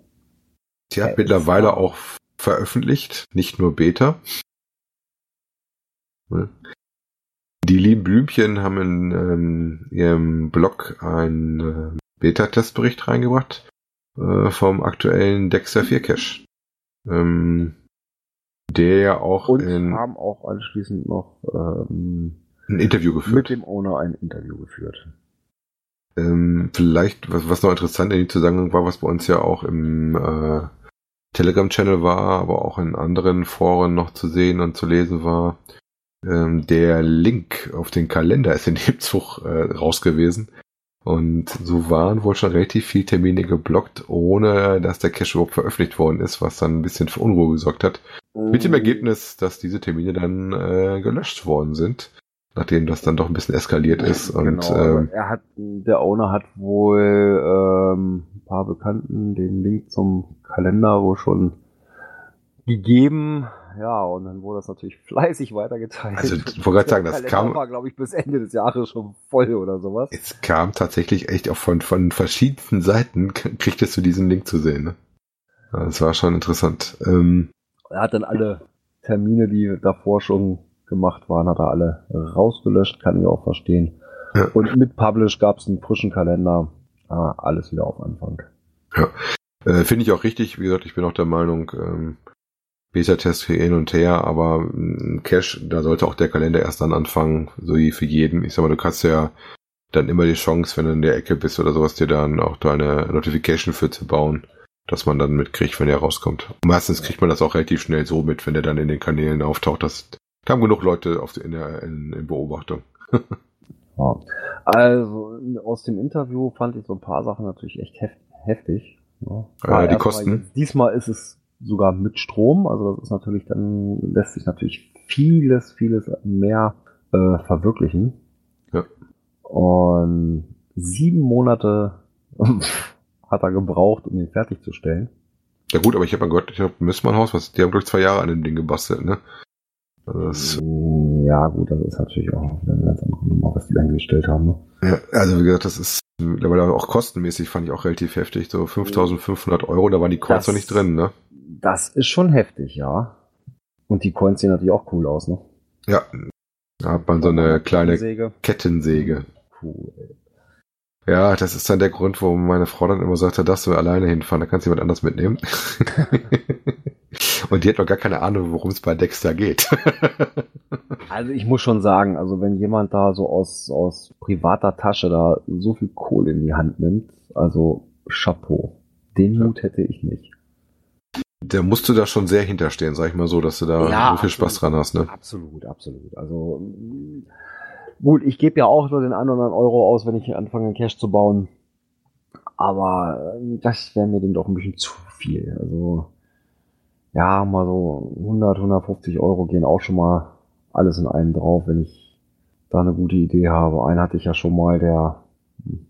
die hat mittlerweile auch veröffentlicht, nicht nur Beta. Die lieben Blümchen haben in ähm, ihrem Blog einen äh, Beta-Testbericht reingebracht äh, vom aktuellen Dexter 4 Cache. Ähm, der ja auch Und in haben auch anschließend noch ähm, ein Interview mit geführt. dem Owner ein Interview geführt. Ähm, vielleicht, was, was noch interessant in dem Zusammenhang war, was bei uns ja auch im äh, Telegram-Channel war, aber auch in anderen Foren noch zu sehen und zu lesen war, ähm, der Link auf den Kalender ist in dem Zug äh, raus gewesen. Und so waren wohl schon relativ viele Termine geblockt, ohne dass der Cache überhaupt veröffentlicht worden ist, was dann ein bisschen für Unruhe gesorgt hat. Mit dem Ergebnis, dass diese Termine dann äh, gelöscht worden sind, nachdem das dann doch ein bisschen eskaliert ist. Und genau, also ähm, er hat, der Owner hat wohl ähm, ein paar Bekannten den Link zum Kalender wohl schon gegeben. Ja, und dann wurde das natürlich (laughs) fleißig weitergeteilt. Also, ich wollte gerade sagen, das Kalender kam- war, glaube ich, bis Ende des Jahres schon voll oder sowas. Es kam tatsächlich echt auch von, von verschiedensten Seiten, (laughs) kriegtest du diesen Link zu sehen. Ne? Das war schon interessant. Ähm, Er hat dann alle Termine, die davor schon gemacht waren, hat er alle rausgelöscht, kann ich auch verstehen. Ja. Und mit Publish gab es einen frischen Kalender. Ah, alles wieder auf Anfang. äh, Finde ich auch richtig. Wie gesagt, ich bin auch der Meinung, ähm, Beta-Test für hin und her, aber ein Cache, da sollte auch der Kalender erst dann anfangen, so wie für jeden. Ich sag mal, du kannst ja dann immer die Chance, wenn du in der Ecke bist oder sowas, dir dann auch deine Notification für zu bauen, dass man dann mitkriegt, wenn der rauskommt. Meistens kriegt man das auch relativ schnell so mit, wenn der dann in den Kanälen auftaucht. Das, da haben genug Leute auf, in, der, in, in Beobachtung. (laughs) Ja. Also aus dem Interview fand ich so ein paar Sachen natürlich echt hef heftig. Ja. Äh, War die Kosten? jetzt- Diesmal ist es sogar mit Strom, also das ist natürlich dann lässt sich natürlich vieles, vieles mehr äh, verwirklichen. Ja. Und sieben Monate (laughs) hat er gebraucht, um ihn fertigzustellen. Ja gut, aber ich habe mal gehört, ich habe Missmann-Haus, was, die haben glaube ich zwei Jahre an dem Ding gebastelt, ne? Das, Ja, gut, das ist natürlich auch eine ganz andere Nummer, was die eingestellt haben. Ne? ja, also wie gesagt, das ist mittlerweile auch kostenmäßig, fand ich auch relativ heftig. So 5500 Euro, da waren die Coins noch nicht drin, ne? Das ist schon heftig, ja. Und die Coins sehen natürlich auch cool aus, ne? Ja. Da hat man so eine kleine Säge. Kettensäge. Cool. Ja, das ist dann der Grund, wo meine Frau dann immer sagt, da darfst du alleine hinfahren, da kannst du jemand anders mitnehmen. (laughs) Und die hat noch gar keine Ahnung, worum es bei Dexter geht. (laughs) Also ich muss schon sagen, also wenn jemand da so aus, aus privater Tasche da so viel Kohle in die Hand nimmt, also Chapeau. Den Mut hätte ich nicht. Da musst du da schon sehr hinterstehen, sag ich mal so, dass du da Ja, so viel Spaß dran hast, ne? Absolut, absolut. Also gut, ich gebe ja auch nur den einen oder anderen Euro aus, wenn ich hier anfange, Cash zu bauen. Aber äh, das wäre mir dann doch ein bisschen zu viel. Also ja, mal so 100, 150 Euro gehen auch schon mal alles in einen drauf, wenn ich da eine gute Idee habe. Einen hatte ich ja schon mal, der hm,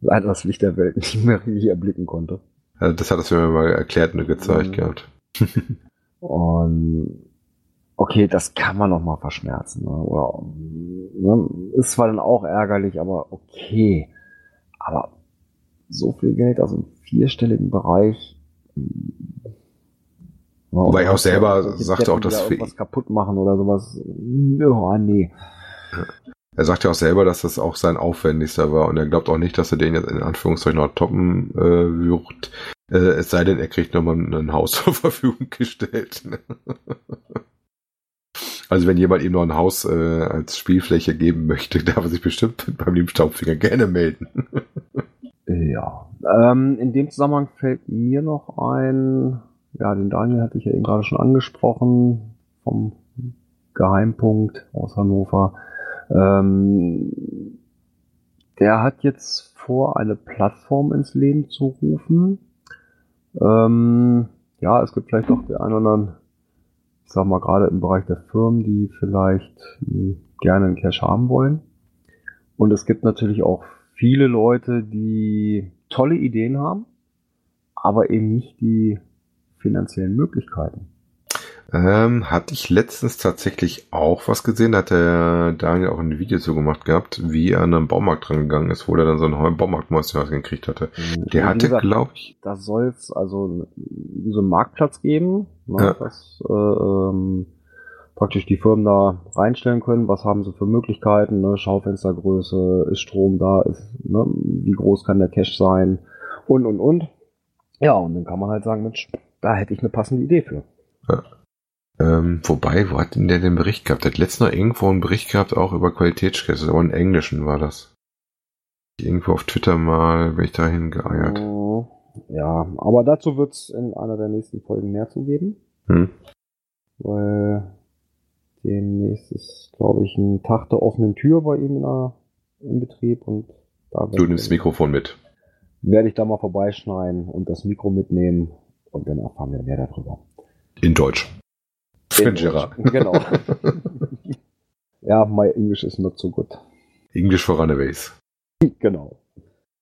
leider das Licht der Welt nicht mehr richtig erblicken konnte. Also das hat es mir mal erklärt und gezeigt Mhm. gehabt. (laughs) Und okay, das kann man noch mal verschmerzen. Ne? Oder, ne? Ist zwar dann auch ärgerlich, aber okay. Aber so viel Geld aus einem vierstelligen Bereich. hm, ja, Wobei er auch selber sagte auch, dass für irgendwas kaputt machen oder sowas. Ja, nee. Er sagt ja auch selber, dass das auch sein aufwendigster war und er glaubt auch nicht, dass er den jetzt in Anführungszeichen noch toppen äh, wird. Äh, es sei denn, er kriegt nochmal ein Haus (laughs) zur Verfügung gestellt. (laughs) Also wenn jemand ihm noch ein Haus äh, als Spielfläche geben möchte, (laughs) darf er sich bestimmt beim lieben Staubfinger gerne melden. Ja. Ähm, in dem Zusammenhang fällt mir noch ein, ja, den Daniel hatte ich ja eben gerade schon angesprochen, vom Geheimpunkt aus Hannover. Ähm, der hat jetzt vor, eine Plattform ins Leben zu rufen. Ähm, ja, es gibt vielleicht auch den einen oder anderen, ich sag mal gerade im Bereich der Firmen, die vielleicht mh, gerne einen Cache haben wollen. Und es gibt natürlich auch viele Leute, die tolle Ideen haben, aber eben nicht die finanziellen Möglichkeiten. Ähm, hatte ich letztens tatsächlich auch was gesehen, da hat der Daniel auch ein Video zu gemacht gehabt, wie er an einem Baumarkt dran gegangen ist, wo er dann so ein Baumarktmonster gekriegt hatte. Der Wie hatte, glaube ich, Da soll es also so einen Marktplatz geben, ne, Ja. dass äh, ähm, praktisch die Firmen da reinstellen können, was haben sie für Möglichkeiten, ne, Schaufenstergröße, ist Strom da, ist, ne, wie groß kann der Cache sein und und und. Ja, und dann kann man halt sagen, Mensch, da hätte ich eine passende Idee für. Ähm, wobei, wo hat denn der den Bericht gehabt? Der hat letztens noch irgendwo einen Bericht gehabt, auch über Qualitätscaches, aber in Englischen war das. Irgendwo auf Twitter mal bin ich dahin geeiert. Oh, Ja, aber dazu wird es in einer der nächsten Folgen mehr zu geben. Hm. weil demnächst ist, glaube ich, ein Tag der offenen Tür bei ihm in, der, im Betrieb und da Du nimmst das Mikrofon mit. werde ich da mal vorbeischneiden und das Mikro mitnehmen und dann erfahren wir mehr darüber. In Deutsch. Gerard. (laughs) Genau. ja, my English is not so good. English for Runaways. (laughs) Genau.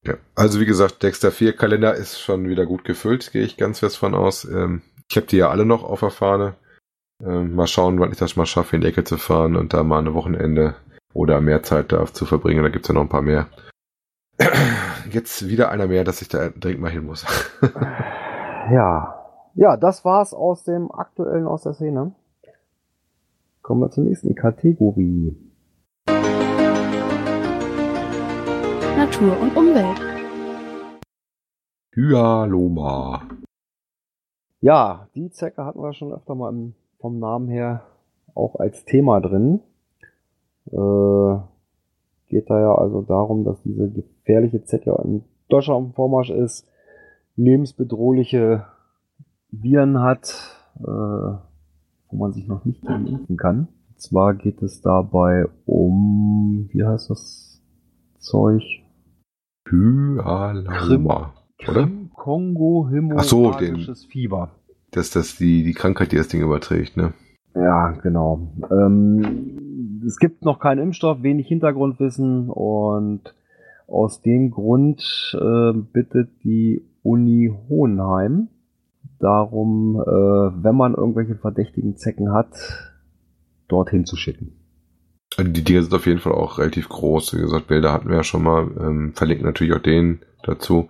Ja. Also wie gesagt, Dexter 4 Kalender ist schon wieder gut gefüllt, gehe ich ganz fest von aus. Ähm, ich habe die ja alle noch auf der Fahne. Ähm, mal schauen, wann ich das mal schaffe, in die Ecke zu fahren und da mal ein Wochenende oder mehr Zeit da zu verbringen. Da gibt's ja noch ein paar mehr. (clears throat) Jetzt wieder einer mehr, dass ich da dringend mal hin muss. (laughs) Ja. Ja, das war's aus dem aktuellen aus der Szene. Kommen wir zur nächsten Kategorie. Natur und Umwelt. Hyaloma. Ja, die Zecke hatten wir schon öfter mal im, vom Namen her auch als Thema drin. Äh, geht da ja also darum, dass diese gefährliche Zecke in Deutschland dem Vormarsch ist, lebensbedrohliche Viren hat, äh, wo man sich noch nicht gegen impfen kann. Und zwar geht es dabei um, wie heißt das Zeug? Hyaloma. Oder? Kongo Ach so, hämorrhagisches Fieber. Das ist das die, die Krankheit, die das Ding überträgt, ne? Ja, genau. Ähm, es gibt noch keinen Impfstoff, wenig Hintergrundwissen und aus dem Grund äh, bittet die Uni Hohenheim darum, äh, wenn man irgendwelche verdächtigen Zecken hat, dorthin zu schicken. Also die Dinger sind auf jeden Fall auch relativ groß. Wie gesagt, Bilder hatten wir ja schon mal. Ähm, verlinken natürlich auch den dazu.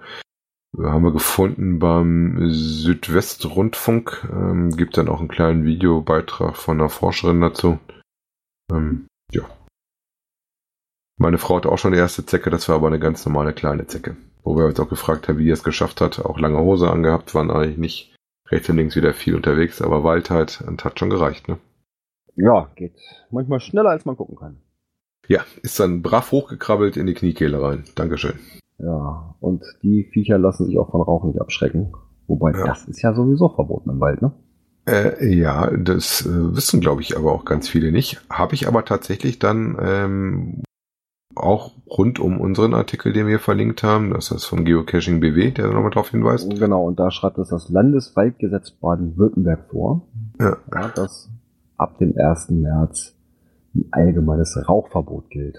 Haben wir gefunden beim Südwestrundfunk. Ähm, gibt dann auch einen kleinen Videobeitrag von einer Forscherin dazu. Ähm, ja. Meine Frau hatte auch schon die erste Zecke, das war aber eine ganz normale kleine Zecke. Wo wir uns auch gefragt haben, wie die es geschafft hat. Auch lange Hose angehabt, waren eigentlich nicht rechts und links wieder viel unterwegs, aber Wald halt und hat schon gereicht, ne? Ja, geht manchmal schneller, als man gucken kann. Ja, ist dann brav hochgekrabbelt in die Kniekehle rein. Dankeschön. Ja, und die Viecher lassen sich auch von Rauchen nicht abschrecken. Wobei, Ja. das ist ja sowieso verboten im Wald, ne? Äh, ja, das äh, wissen, glaube ich, aber auch ganz viele nicht. Habe ich aber tatsächlich dann ähm, auch rund um unseren Artikel, den wir verlinkt haben, das ist vom Geocaching BW, der nochmal darauf hinweist. Genau, und da schreibt es das Landeswaldgesetz Baden-Württemberg vor, Ja. dass ab dem 1. März ein allgemeines Rauchverbot gilt.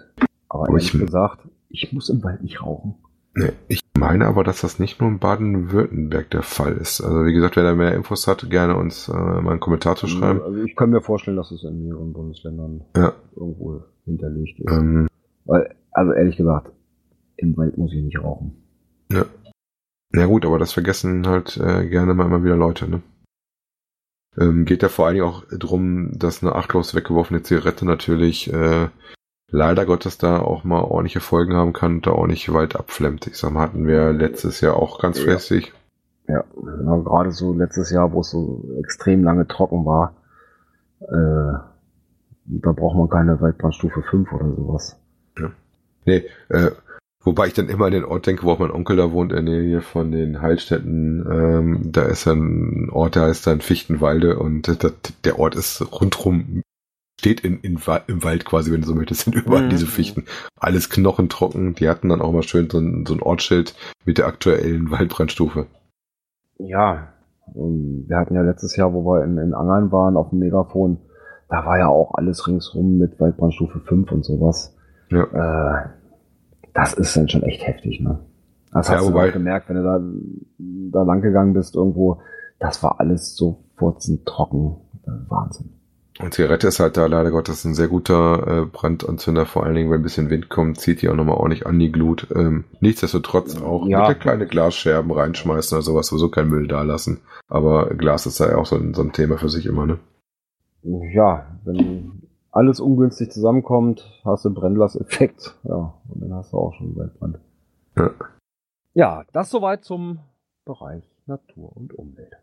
Aber Aber ehrlich ich- gesagt, ich muss im Wald nicht rauchen. Nee, ich meine aber, dass das nicht nur in Baden-Württemberg der Fall ist. Also wie gesagt, wer da mehr Infos hat, gerne uns äh, mal einen Kommentar zu schreiben. Also ich kann mir vorstellen, dass es in mehreren Bundesländern Ja. irgendwo hinterlegt ist. Ähm, Weil, also ehrlich gesagt, im Wald muss ich nicht rauchen. ja. Ja gut, aber das vergessen halt äh, gerne mal immer wieder Leute, ne? Ähm, geht ja vor allen Dingen auch drum, dass eine achtlos weggeworfene Zigarette natürlich äh, leider Gottes da auch mal ordentliche Folgen haben kann und da ordentlich Wald abflemmt. Ich sag mal, hatten wir letztes Jahr auch ganz Ja. fleißig. Ja, ja, gerade so letztes Jahr, wo es so extrem lange trocken war, äh, da braucht man keine Waldbrandstufe 5 oder sowas. Nee, äh, wobei ich dann immer an den Ort denke, wo auch mein Onkel da wohnt, in der Nähe von den Heilstätten. Ähm, da ist ein Ort, der heißt dann Fichtenwalde und das, der Ort ist rundrum steht in, in, im Wald quasi, wenn du so möchtest, (laughs) sind überall mhm. diese Fichten. Alles knochentrocken. Die hatten dann auch mal schön so ein, so ein Ortsschild mit der aktuellen Waldbrandstufe. Ja, wir hatten ja letztes Jahr, wo wir in, in Angeln waren, auf dem Megafon, da war ja auch alles ringsrum mit Waldbrandstufe 5 und sowas. Ja. Äh, das ist dann schon echt heftig, ne? Das hast ja, du auch gemerkt, wenn du da, da lang gegangen bist irgendwo, das war alles so trocken. Wahnsinn. Und Zigarette ist halt da leider Gottes ein sehr guter äh, Brandanzünder, vor allen Dingen, wenn ein bisschen Wind kommt, zieht die auch nochmal ordentlich an die Glut. Ähm, nichtsdestotrotz auch ja. bitte kleine Glasscherben reinschmeißen oder sowas, sowieso kein Müll da lassen. Aber Glas ist ja auch so ein, so ein Thema für sich immer, ne? Ja, wenn alles ungünstig zusammenkommt, hast du Brennglaseffekt. Ja, und dann hast du auch schon Waldbrand. Ja. ja, das soweit zum Bereich Natur und Umwelt.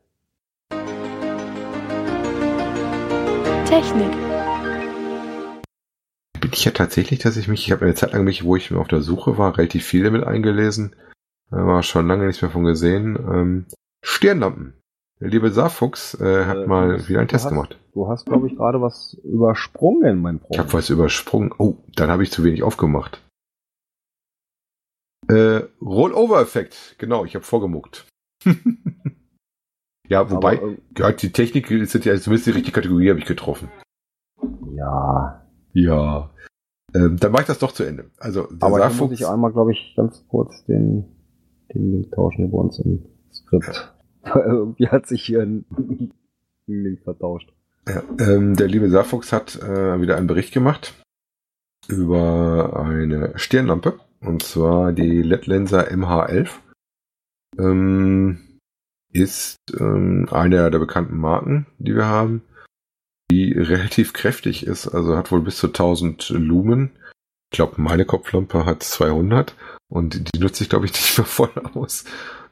Technik. Bin ich ja tatsächlich, dass ich mich, ich habe eine Zeit lang mich, wo ich auf der Suche war, relativ viel damit eingelesen. Da war schon lange nichts mehr von gesehen. Ähm, Stirnlampen. Der liebe Saarfuchs äh, hat äh, mal wieder einen Test hast, gemacht. Du hast, glaube ich, gerade was übersprungen, mein Freund. Ich habe was übersprungen. Oh, dann habe ich zu wenig aufgemacht. Äh, Rollover-Effekt. Genau, ich habe vorgemuckt. (laughs) Ja, wobei, Aber, ja, die Technik ist ja zumindest die richtige Kategorie, habe ich getroffen. Ja. Ja. Ähm, dann mache ich das doch zu Ende. Also, der Aber Saarfuchs, muss ich einmal, glaube ich, ganz kurz den, den Link tauschen bei uns im Skript. Irgendwie hat sich hier ein Link vertauscht. Ja, ähm, der liebe Saarfuchs hat äh, wieder einen Bericht gemacht über eine Stirnlampe. Und zwar die LED-Lenser MH11. Ähm, ist ähm, eine der bekannten Marken, die wir haben, die relativ kräftig ist, also hat wohl bis zu 1000 Lumen. Ich glaube, meine Kopflampe hat 200 und die nutze ich, glaube ich, nicht mehr voll aus.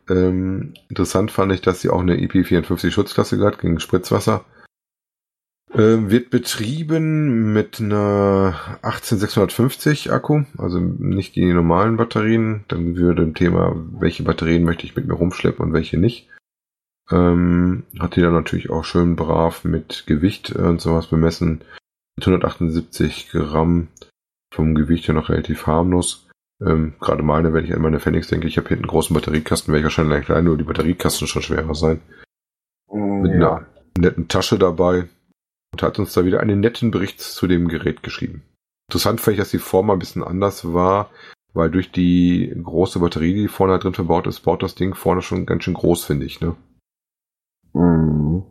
Ähm, interessant fand ich, dass sie auch eine IP54 Schutzklasse hat gegen Spritzwasser. Ähm, wird betrieben mit einer 18650 Akku, also nicht die normalen Batterien. Dann würde im Thema, welche Batterien möchte ich mit mir rumschleppen und welche nicht. Ähm, hat die dann natürlich auch schön brav mit Gewicht und sowas bemessen. Mit 178 Gramm vom Gewicht her noch relativ harmlos. Ähm, Gerade meine, wenn ich an meine Phoenix denke, ich habe hinten einen großen Batteriekasten, werde ich wahrscheinlich klein, nur die Batteriekasten schon schwerer sein. Mm, mit ja. einer netten Tasche dabei und hat uns da wieder einen netten Bericht zu dem Gerät geschrieben. Interessant fand ich, dass die Form ein bisschen anders war, weil durch die große Batterie, die vorne drin verbaut ist, baut das Ding vorne schon ganz schön groß, finde ich, ne? Mhm.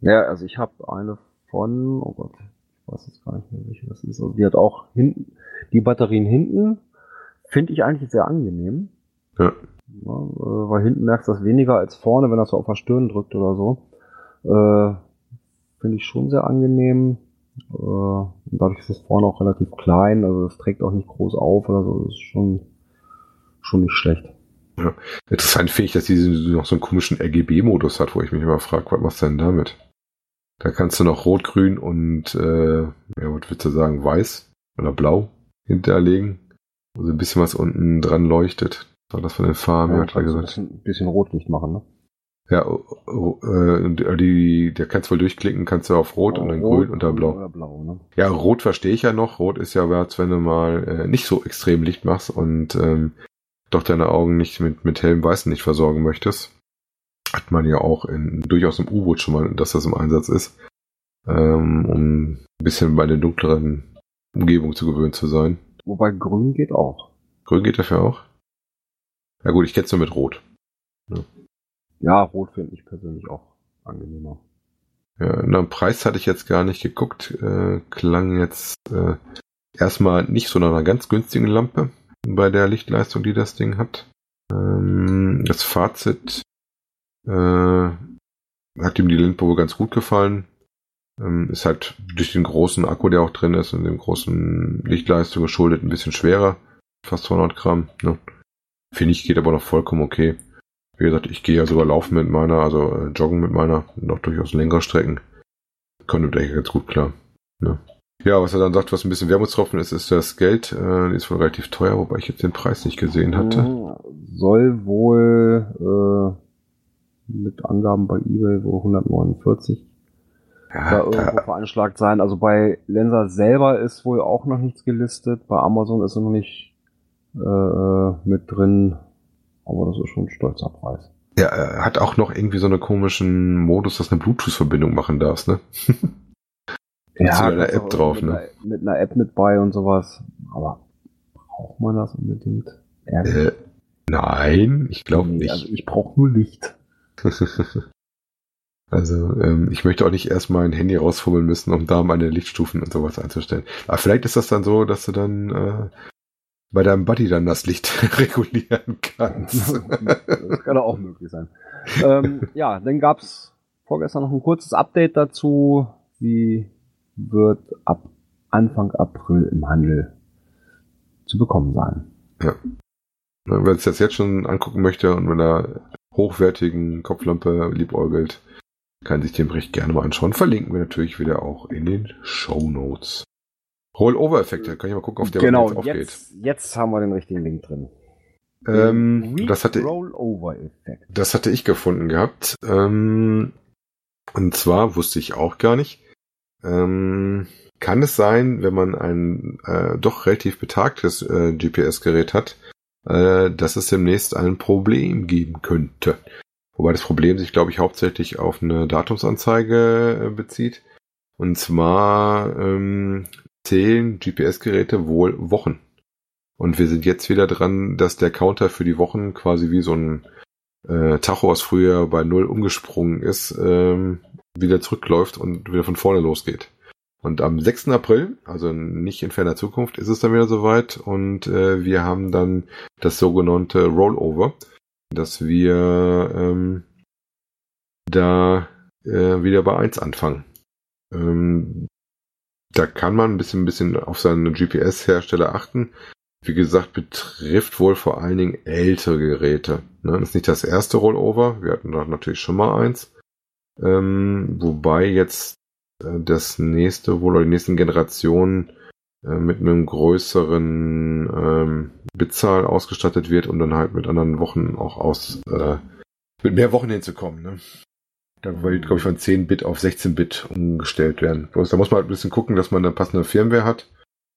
Ja, also ich habe eine von, oh Gott, ich weiß jetzt gar nicht mehr, welche das ist. Also die hat auch hinten, die Batterien hinten finde ich eigentlich sehr angenehm. Ja. ja. Äh, weil hinten merkst du das weniger als vorne, wenn das so auf der Stirn drückt oder so. Äh, finde ich schon sehr angenehm. Äh, und dadurch ist es vorne auch relativ klein, also es trägt auch nicht groß auf oder so. Das ist schon, schon nicht schlecht. Ja. Interessant finde ich, dass die noch so einen komischen RGB-Modus hat, wo ich mich immer frage, was machst du denn damit? Da kannst du noch Rot, Grün und, äh, ja, was würdest du sagen, Weiß oder Blau hinterlegen, wo so ein bisschen was unten dran leuchtet. War das von den Farben, ja, hat er gesagt. Ein bisschen Rotlicht machen, ne? Ja, äh, die, der kannst du wohl durchklicken, kannst du auf Rot oh, und dann Rot, Grün und dann Blau. Oder Blau ne? Ja, Rot verstehe ich ja noch. Rot ist ja, wenn du mal äh, nicht so extrem Licht machst und ähm, doch deine Augen nicht mit, mit hellem Weißen nicht versorgen möchtest. Hat man ja auch in, durchaus im U-Boot schon mal, dass das im Einsatz ist, ähm, um ein bisschen bei den dunkleren Umgebungen zu gewöhnt zu sein. Wobei grün geht auch. Grün geht dafür auch? Ja gut, ich kenn's nur mit Rot. Ja, ja Rot finde ich persönlich auch angenehmer. Ja, na, Preis hatte ich jetzt gar nicht geguckt. Äh, klang jetzt äh, erstmal nicht so nach einer ganz günstigen Lampe bei der Lichtleistung, die das Ding hat. Ähm, das Fazit äh, hat ihm die Lindprobe ganz gut gefallen. Ähm, ist halt durch den großen Akku, der auch drin ist und dem großen Lichtleistung geschuldet, ein bisschen schwerer. Fast 200 Gramm. Ne? Finde ich, geht aber noch vollkommen okay. Wie gesagt, ich gehe ja sogar laufen mit meiner, also äh, joggen mit meiner, noch durchaus längere Strecken. Kommt denke ich ganz gut klar. Ne? Ja, was er dann sagt, was ein bisschen Wermutstropfen ist, ist das Geld. Äh, ist wohl relativ teuer, wobei ich jetzt den Preis nicht gesehen hatte. Soll wohl äh, mit Angaben bei eBay wohl 149. da irgendwo veranschlagt sein. Also bei Lenser selber ist wohl auch noch nichts gelistet. Bei Amazon ist er noch nicht äh, mit drin. Aber das ist schon ein stolzer Preis. Ja, er hat auch noch irgendwie so einen komischen Modus, dass du eine Bluetooth-Verbindung machen darfst, ne? (laughs) ja, mit einer App drauf, mit ne? Einer, mit einer App mit bei und sowas. Aber braucht man das unbedingt? Ehrlich? Äh, nein, ich glaube Nee, nicht. Also ich brauche nur Licht. (laughs) Also ähm, ich möchte auch nicht erst mein Handy rausfummeln müssen, um da meine Lichtstufen und sowas einzustellen. Aber vielleicht ist das dann so, dass du dann äh, bei deinem Buddy dann das Licht (laughs) regulieren kannst. das kann auch möglich sein. ähm, ja, dann gab's vorgestern noch ein kurzes Update dazu. Sie wird ab Anfang April im Handel zu bekommen sein. Wer sich das jetzt schon angucken möchte und mit einer hochwertigen Kopflampe liebäugelt, kann sich den Bericht gerne mal anschauen. Verlinken wir natürlich wieder auch in den Show Notes. Rollover-Effekte, kann ich mal gucken, auf der genau, jetzt aufgeht. jetzt, jetzt haben wir den richtigen Link drin. Ähm, das hatte Rollover-Effekt. Das hatte ich gefunden gehabt. Ähm, und zwar wusste ich auch gar nicht. Ähm, kann es sein, wenn man ein äh, doch relativ betagtes äh, GPS-Gerät hat, äh, dass es demnächst ein Problem geben könnte? Wobei das Problem sich, glaube ich, hauptsächlich auf eine Datumsanzeige äh, bezieht. Und zwar ähm, zählen GPS-Geräte wohl Wochen. Und wir sind jetzt wieder dran, dass der Counter für die Wochen quasi wie so ein äh, Tacho, was früher bei Null umgesprungen ist, ähm, wieder zurückläuft und wieder von vorne losgeht. Und am 6. April, also nicht in ferner Zukunft, ist es dann wieder soweit und äh, wir haben dann das sogenannte Rollover, dass wir ähm, da äh, wieder bei 1 anfangen. Ähm, da kann man ein bisschen, ein bisschen auf seinen GPS-Hersteller achten. Wie gesagt, betrifft wohl vor allen Dingen ältere Geräte. Ne? Das ist nicht das erste Rollover. Wir hatten da natürlich schon mal eins. Ähm, wobei jetzt äh, das nächste wohl oder die nächsten Generationen mit einem größeren ähm, Bitzahl ausgestattet wird, um dann halt mit anderen Wochen auch aus äh, mit mehr Wochen hinzukommen. Ne? Da wird, glaube ich, von 10 Bit auf 16 Bit umgestellt werden. Bloß da muss man halt ein bisschen gucken, dass man eine passende Firmware hat,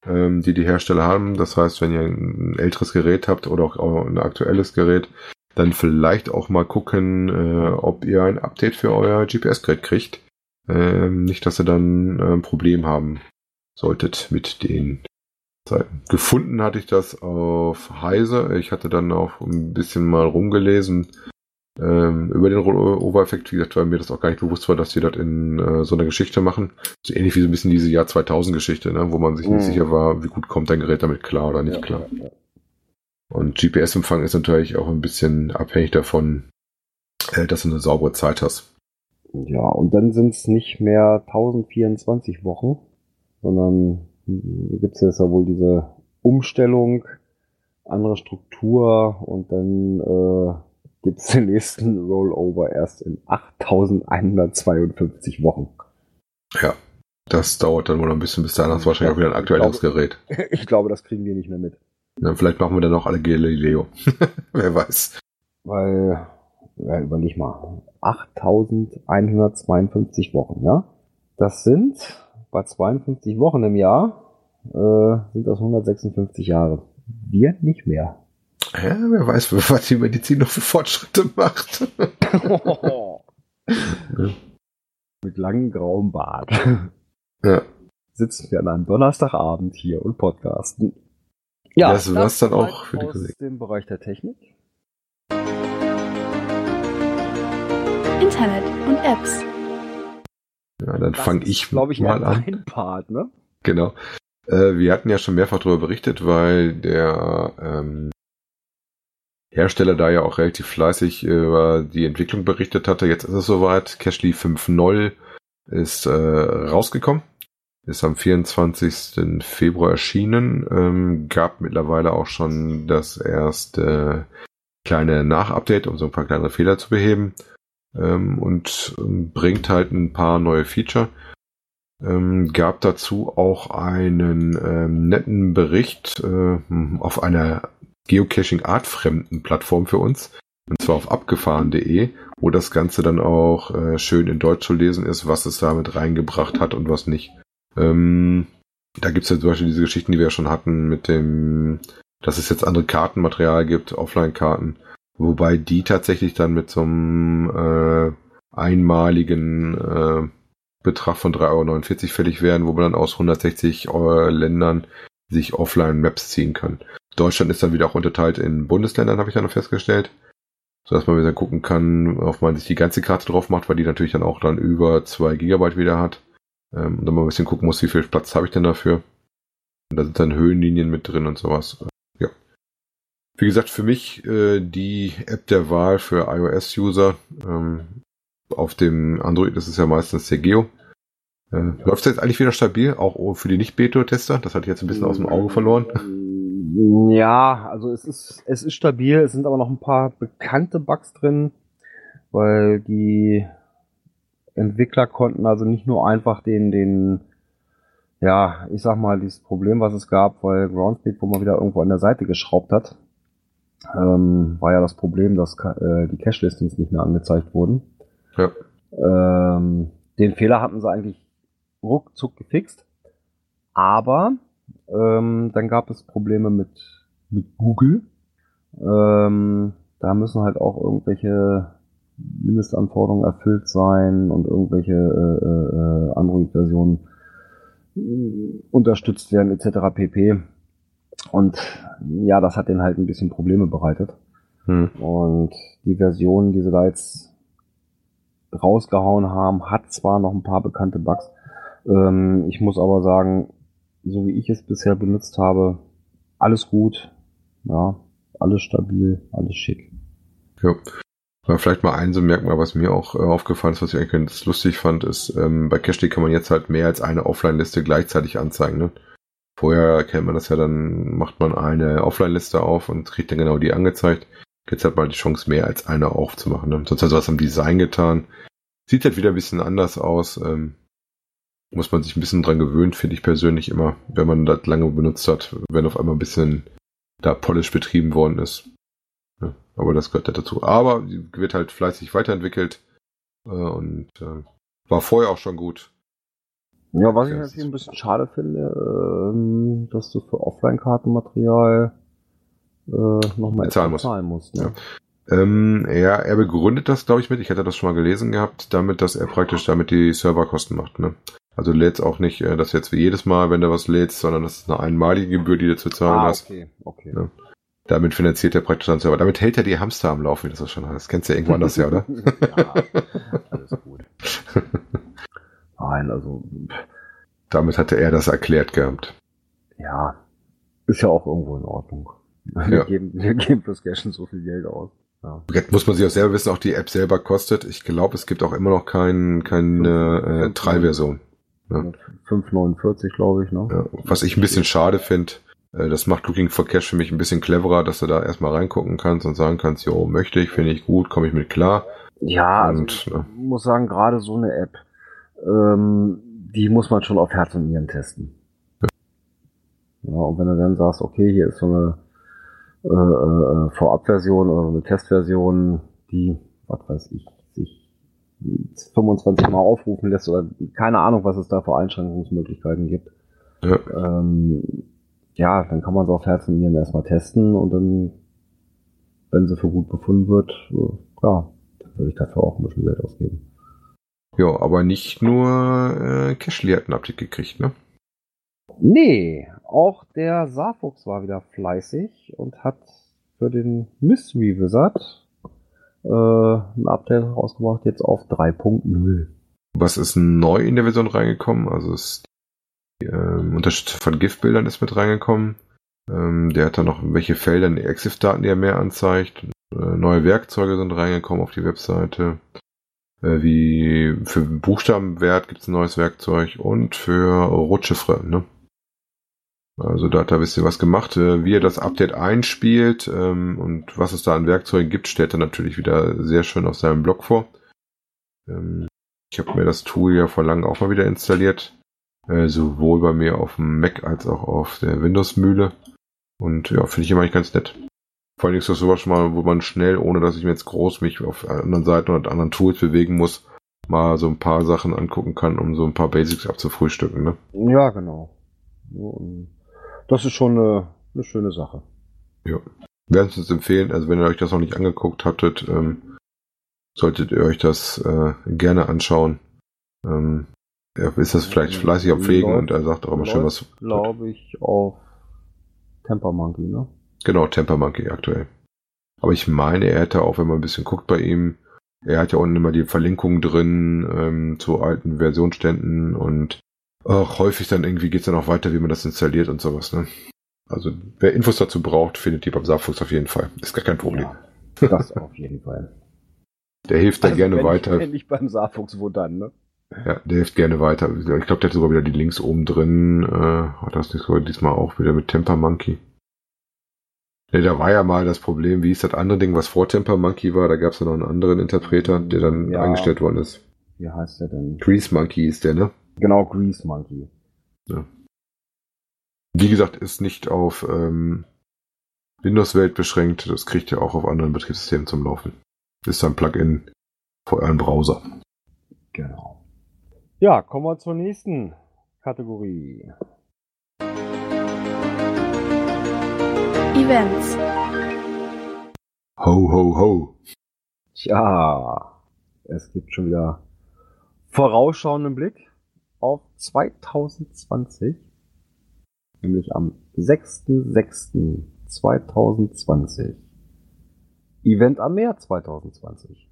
ähm, die die Hersteller haben. Das heißt, wenn ihr ein älteres Gerät habt oder auch, auch ein aktuelles Gerät, dann vielleicht auch mal gucken, äh, ob ihr ein Update für euer GPS-Gerät kriegt. Ähm, nicht, dass ihr dann äh, ein Problem haben solltet mit den Zeiten. Gefunden hatte ich das auf Heise. Ich hatte dann auch ein bisschen mal rumgelesen ähm, über den Rollover-Effekt. Wie gesagt, weil mir das auch gar nicht bewusst war, dass die das in äh, so einer Geschichte machen. So ähnlich wie so ein bisschen diese Jahr 2000 Geschichte, ne? wo man sich nicht Mhm. sicher war, wie gut kommt dein Gerät damit klar oder nicht Ja, klar. ja, ja. Und GPS-Empfang ist natürlich auch ein bisschen abhängig davon, äh, dass du eine saubere Zeit hast. Ja, und dann sind es nicht mehr 1024 Wochen, sondern gibt es jetzt ja wohl diese Umstellung, andere Struktur und dann äh, gibt es den nächsten Rollover erst in 8152 Wochen. Ja. Das dauert dann wohl ein bisschen, bis dahin hast du wahrscheinlich auch wieder ein aktuelles Gerät. (laughs) Ich glaube, das kriegen wir nicht mehr mit. Ja, vielleicht machen wir dann auch alle Galileo. (laughs) Wer weiß. Weil, ja, überleg mal, 8152 Wochen, ja? Das sind bei 52 Wochen im Jahr, äh, sind das 156 Jahre. Wir nicht mehr. Ja, wer weiß, was die Medizin noch für Fortschritte macht. (laughs) Mit langem grauem Bart ja, sitzen wir an einem Donnerstagabend hier und podcasten. Das war's dann auch für die aus Kollegen. dem Bereich der Technik. Internet und Apps. Ja dann fange ich glaube ich, mal an. (laughs) Part, ne? Genau. Äh, wir hatten ja schon mehrfach darüber berichtet, weil der ähm, Hersteller da ja auch relativ fleißig über die Entwicklung berichtet hatte. Jetzt ist es soweit. Cashly 5.0 ist äh, rausgekommen. Ist am 24. Februar erschienen. Ähm, gab mittlerweile auch schon das erste kleine Nachupdate, um so ein paar kleinere Fehler zu beheben. Ähm, und ähm, bringt halt ein paar neue Feature. Ähm, gab dazu auch einen ähm, netten Bericht äh, auf einer Geocaching artfremden Plattform für uns. Und zwar auf abgefahren.de. wo das Ganze dann auch äh, schön in Deutsch zu lesen ist, was es damit reingebracht hat und was nicht. Ähm, da gibt's ja zum Beispiel diese Geschichten, die wir ja schon hatten, mit dem, dass es jetzt andere Kartenmaterial gibt, Offline-Karten, wobei die tatsächlich dann mit so einem äh, einmaligen äh, Betrag von 3,49 Euro fällig werden, wo man dann aus 160 Euro Ländern sich Offline-Maps ziehen kann. Deutschland ist dann wieder auch unterteilt in Bundesländern, habe ich dann noch festgestellt. So dass man wieder gucken kann, ob man sich die ganze Karte drauf macht, weil die natürlich dann auch dann über 2 Gigabyte wieder hat. Ähm, und dann mal ein bisschen gucken muss, wie viel Platz habe ich denn dafür. Und da sind dann Höhenlinien mit drin und sowas. Wie gesagt, für mich äh, die App der Wahl für iOS-User. Ähm, auf dem Android ist es ja meistens der Geo. Äh, Läuft es jetzt eigentlich wieder stabil, auch für die Nicht-Beto-Tester? Das hatte ich jetzt ein bisschen aus dem Auge verloren. Ja, also es ist, es ist stabil, es sind aber noch ein paar bekannte Bugs drin, weil die Entwickler konnten also nicht nur einfach den, den, ja, ich sag mal, dieses Problem, was es gab, weil Groundspeak, wo man wieder irgendwo an der Seite geschraubt hat, ähm, war ja das Problem, dass äh, die Cache-Listings nicht mehr angezeigt wurden. Ja. Ähm, den Fehler hatten sie eigentlich ruckzuck gefixt. Aber ähm, dann gab es Probleme mit, mit Google. Ähm, da müssen halt auch irgendwelche Mindestanforderungen erfüllt sein und irgendwelche äh, äh, Android-Versionen unterstützt werden etc. pp. Und ja, das hat denen halt ein bisschen Probleme bereitet. Hm. Und die Version, die sie da jetzt rausgehauen haben, hat zwar noch ein paar bekannte Bugs. Ähm, ich muss aber sagen, so wie ich es bisher benutzt habe, alles gut. Ja, alles stabil, alles schick. Ja. Vielleicht mal ein so Merkmal, was mir auch äh, aufgefallen ist, was ich eigentlich ganz lustig fand, ist, ähm, bei Cashly kann man jetzt halt mehr als eine Offline-Liste gleichzeitig anzeigen. Ne? Vorher kennt man das ja, dann macht man eine Offline-Liste auf und kriegt dann genau die angezeigt. Jetzt hat man die Chance, mehr als eine aufzumachen. Ne? Sonst hat was am Design getan. Sieht halt wieder ein bisschen anders aus. Ähm, muss man sich ein bisschen dran gewöhnen, finde ich persönlich immer, wenn man das lange benutzt hat, wenn auf einmal ein bisschen da Polish betrieben worden ist. Ja, aber das gehört ja dazu. Aber wird halt fleißig weiterentwickelt äh, und äh, war vorher auch schon gut. Ja, was ich natürlich ein bisschen schade finde, ähm, dass du für Offline-Kartenmaterial äh, nochmal zahlen musst. Zahlen musst ne? ja. Ähm, ja, er begründet das, glaube ich, mit, ich hatte das schon mal gelesen gehabt, damit, dass er praktisch damit die Serverkosten macht. Ne? Also du lädst auch nicht äh, das jetzt wie jedes Mal, wenn du was lädst, sondern das ist eine einmalige Gebühr, die du zu zahlen ah, hast. Okay, okay. Ja. Damit finanziert er praktisch dann Server. Damit hält er die Hamster am Laufen, wie das schon heißt. Kennst du ja irgendwo anders, ja, oder? (laughs) ja, alles gut. (laughs) Nein, also. Damit hatte er das erklärt gehabt. Ja, ist ja auch irgendwo in Ordnung. Wir, ja. geben, wir geben fürs Cashen so viel Geld aus. Ja. Jetzt muss man sich auch selber wissen, auch die App selber kostet. Ich glaube, es gibt auch immer noch kein, keine äh, Trial-Version. Ja. 5,49 glaube ich. Ne? Ja, was ich ein bisschen schade finde, äh, das macht Looking for Cash für mich ein bisschen cleverer, dass du da erstmal reingucken kannst und sagen kannst, jo, möchte ich, finde ich gut, komme ich mit klar. Ja, also und, also ich muss sagen, gerade so eine App, ähm, die muss man schon auf Herz und Nieren testen. Ja. und wenn du dann sagst, okay, hier ist so eine äh, äh, Vorabversion oder eine Testversion, die, was weiß ich, sich 25 Mal aufrufen lässt oder keine Ahnung, was es da für Einschränkungsmöglichkeiten gibt. Ja. Ähm, ja, dann kann man es auf Herz und Nieren erstmal testen und dann, wenn sie für gut befunden wird, ja, dann würde ich dafür auch ein bisschen Geld ausgeben. Ja, aber nicht nur äh, Cashly hat ein Update gekriegt, ne? Nee, auch der Saarfuchs war wieder fleißig und hat für den Mystery Wizard äh, ein Update rausgebracht, jetzt auf 3.0. Was ist neu in der Version reingekommen? Also ist die ähm, Unterstützung von GIF-Bildern ist mit reingekommen. Ähm, der hat dann noch welche Felder in die EXIF-Daten, die er mehr anzeigt. Äh, neue Werkzeuge sind reingekommen auf die Webseite. Äh, wie für Buchstabenwert gibt es ein neues Werkzeug und für Rutschifre, ne? Also da hat er ein bisschen was gemacht. Äh, wie er das Update einspielt ähm, und was es da an Werkzeugen gibt, stellt er natürlich wieder sehr schön auf seinem Blog vor. Ähm, ich habe mir das Tool ja vor langem auch mal wieder installiert. Äh, sowohl bei mir auf dem Mac als auch auf der Windows-Mühle. Und ja, finde ich immer eigentlich ganz nett. Vor allem ist das sowas schon mal, wo man schnell, ohne dass ich mir jetzt groß mich auf anderen Seiten oder anderen Tools bewegen muss, mal so ein paar Sachen angucken kann, um so ein paar Basics abzufrühstücken. Ne? Ja, genau. Das ist schon eine, eine schöne Sache. Ja. Werden es empfehlen, also wenn ihr euch das noch nicht angeguckt hattet, ähm, solltet ihr euch das äh, gerne anschauen. Ähm, er ist das vielleicht fleißig am Pflegen Läuft- und er sagt auch immer schön was. Glaube ich auf Temper Monkey, ne? Genau, Temper Monkey aktuell. Aber ich meine, er hätte auch, wenn man ein bisschen guckt bei ihm, er hat ja unten immer die Verlinkungen drin ähm, zu alten Versionsständen und auch häufig dann irgendwie geht's dann auch weiter, wie man das installiert und sowas. Ne? Also wer Infos dazu braucht, findet die beim Saarfuchs auf jeden Fall. Ist gar kein Problem. Ja, das auf jeden Fall. Der hilft da Also, gerne wenn weiter. Ich, wenn ich beim Saarfuchs, wo dann, ne? Ja, der hilft gerne weiter. Ich glaube, der hat sogar wieder die Links oben drin. Äh, hat das nicht sogar diesmal auch wieder mit Temper Monkey? Ne, da war ja mal das Problem, wie ist das andere Ding, was vor Temper Monkey war? Da gab es ja noch einen anderen Interpreter, der dann Ja. eingestellt worden ist. Wie heißt der denn? Grease Monkey ist der, ne? Genau, Grease Monkey. Wie gesagt, ist nicht auf ähm, Windows-Welt beschränkt. Das kriegt ihr auch auf anderen Betriebssystemen zum Laufen. Ist ein Plugin für euren Browser. Genau. Ja, kommen wir zur nächsten Kategorie. Events. Ho, ho, ho. Tja, es gibt schon wieder vorausschauenden Blick auf 2020. Nämlich am 6.6.2020. Event am Meer 2020.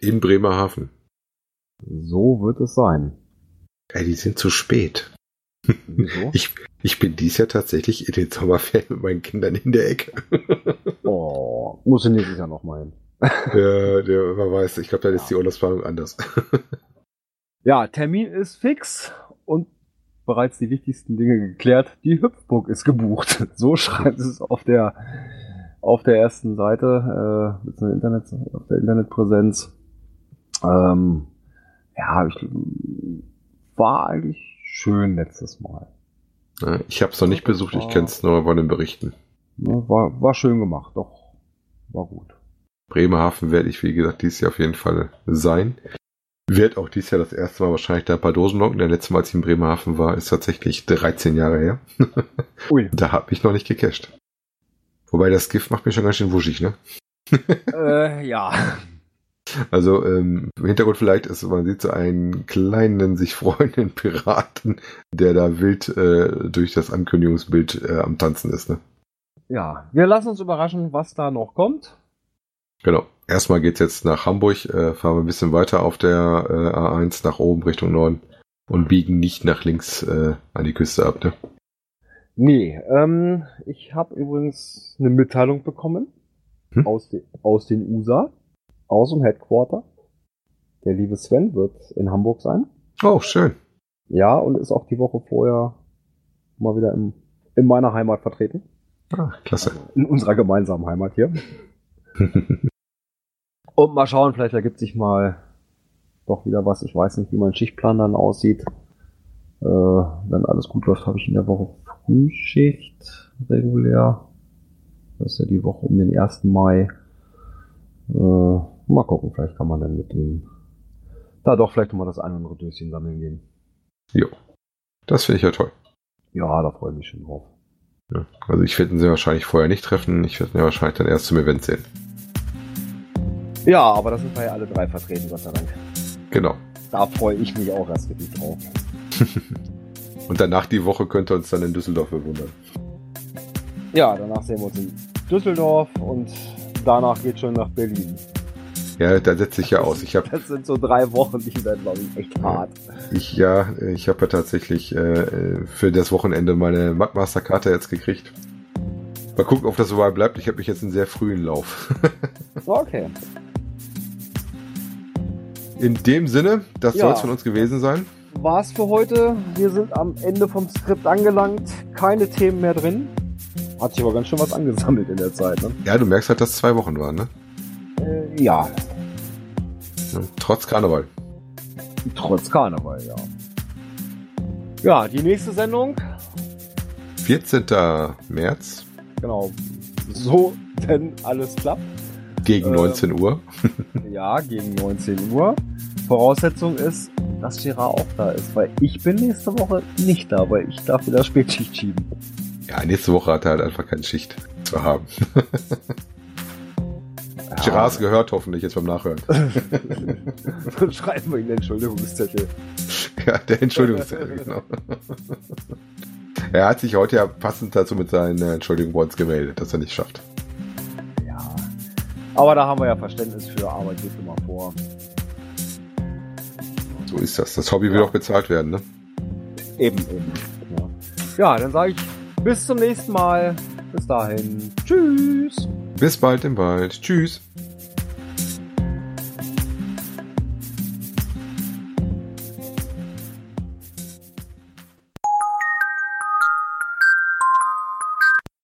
In Bremerhaven. So wird es sein. Ey, die sind zu spät. Wieso? (laughs) Ich, ich bin dies Jahr tatsächlich in den Sommerferien mit meinen Kindern in der Ecke. Oh, muss ich nächstes Jahr nochmal hin. der, der, wer weiß, ich glaube, dann ist die Urlaubsplanung anders. Ja, Termin ist fix und bereits die wichtigsten Dinge geklärt. Die Hüpfburg ist gebucht. So schreibt es auf der auf der ersten Seite, äh, mit Internet, auf der Internetpräsenz. Ähm, ja, ich, war eigentlich schön letztes Mal. Ich habe es noch nicht besucht, ich kenne es nur von den Berichten. War, war schön gemacht, doch. War gut. Bremerhaven werde ich, wie gesagt, dieses Jahr auf jeden Fall sein. Wird auch dieses Jahr das erste Mal wahrscheinlich da ein paar Dosen locken. Der letzte Mal, als ich in Bremerhaven war, ist tatsächlich 13 Jahre her. (laughs) Ui. da habe ich noch nicht gecached. Wobei das Gift macht mir schon ganz schön wuschig, ne? (laughs) äh, ja. Also ähm, im Hintergrund vielleicht ist, man sieht so einen kleinen, sich freunden Piraten, der da wild äh, durch das Ankündigungsbild äh, am Tanzen ist. Ne? Ja, wir lassen uns überraschen, was da noch kommt. Genau. Erstmal geht's jetzt nach Hamburg, äh, fahren wir ein bisschen weiter auf der äh, A1 nach oben Richtung Norden und biegen nicht nach links äh, an die Küste ab. Ne? Nee, ähm, ich habe übrigens eine Mitteilung bekommen Hm? aus, de aus den USA, aus dem Headquarter. Der liebe Sven wird in Hamburg sein. Oh, schön. Ja, und ist auch die Woche vorher mal wieder im, in meiner Heimat vertreten. Ah, klasse. In unserer gemeinsamen Heimat hier. (laughs) Und mal schauen, vielleicht ergibt sich mal doch wieder was. Ich weiß nicht, wie mein Schichtplan dann aussieht. Äh, wenn alles gut läuft, habe ich in der Woche Frühschicht regulär. Das ist ja die Woche um den 1. Mai. Äh, mal gucken, vielleicht kann man dann mit dem da doch vielleicht noch mal das ein oder andere Döschen sammeln gehen. jo. Das finde ich ja toll. Ja, da freue ich mich schon drauf. Ja. Also ich werde ihn sie wahrscheinlich vorher nicht treffen. Ich werde ihn ja wahrscheinlich dann erst zum Event sehen. Ja, aber das sind wir ja alle drei vertreten, Gott sei Dank. Genau. Da freue ich mich auch erst wirklich drauf. (laughs) Und danach die Woche könnt ihr uns dann in Düsseldorf bewundern. Ja, danach sehen wir uns in Düsseldorf und danach geht schon nach Berlin. Ja, da setze ich ja aus. Ich habe Das sind so drei Wochen, die werden, glaube ich, echt hart. ich ja, ich habe ja tatsächlich äh, für das Wochenende meine Mudmaster-Karte jetzt gekriegt. Mal gucken, ob das so weit bleibt. Ich habe mich jetzt einen sehr frühen Lauf. (laughs) Okay. In dem Sinne, das Ja. soll es von uns gewesen sein. War's für heute. Wir sind am Ende vom Skript angelangt. Keine Themen mehr drin. Hat sich aber ganz schön was angesammelt in der Zeit, ne? Ja, du merkst halt, dass es zwei Wochen waren, ne? Äh, ja. Trotz Karneval. Trotz Karneval, ja. Ja, die nächste Sendung, 14. März. genau, so wenn alles klappt. Gegen Äh, 19 Uhr. (laughs) Ja, gegen 19 Uhr. Voraussetzung ist, dass Gerard auch da ist, weil ich bin nächste Woche nicht da, weil ich darf wieder Spätschicht schieben. Ja, nächste Woche hat er halt einfach keine Schicht zu haben. (laughs) Ja, Gerards gehört hoffentlich jetzt beim Nachhören. (laughs) Dann schreiben wir ihn den Entschuldigungszettel. Ja, der Entschuldigungszettel, genau. Er hat sich heute ja passend dazu mit seinen Entschuldigungen bei uns gemeldet, dass er nicht schafft. Ja. Aber da haben wir ja Verständnis für, Arbeit geht immer vor. So ist das. Das Hobby will Ja. auch bezahlt werden, ne? Eben, eben. Ja, ja dann sage ich bis zum nächsten Mal. Bis dahin. Tschüss. Bis bald im Wald. Tschüss.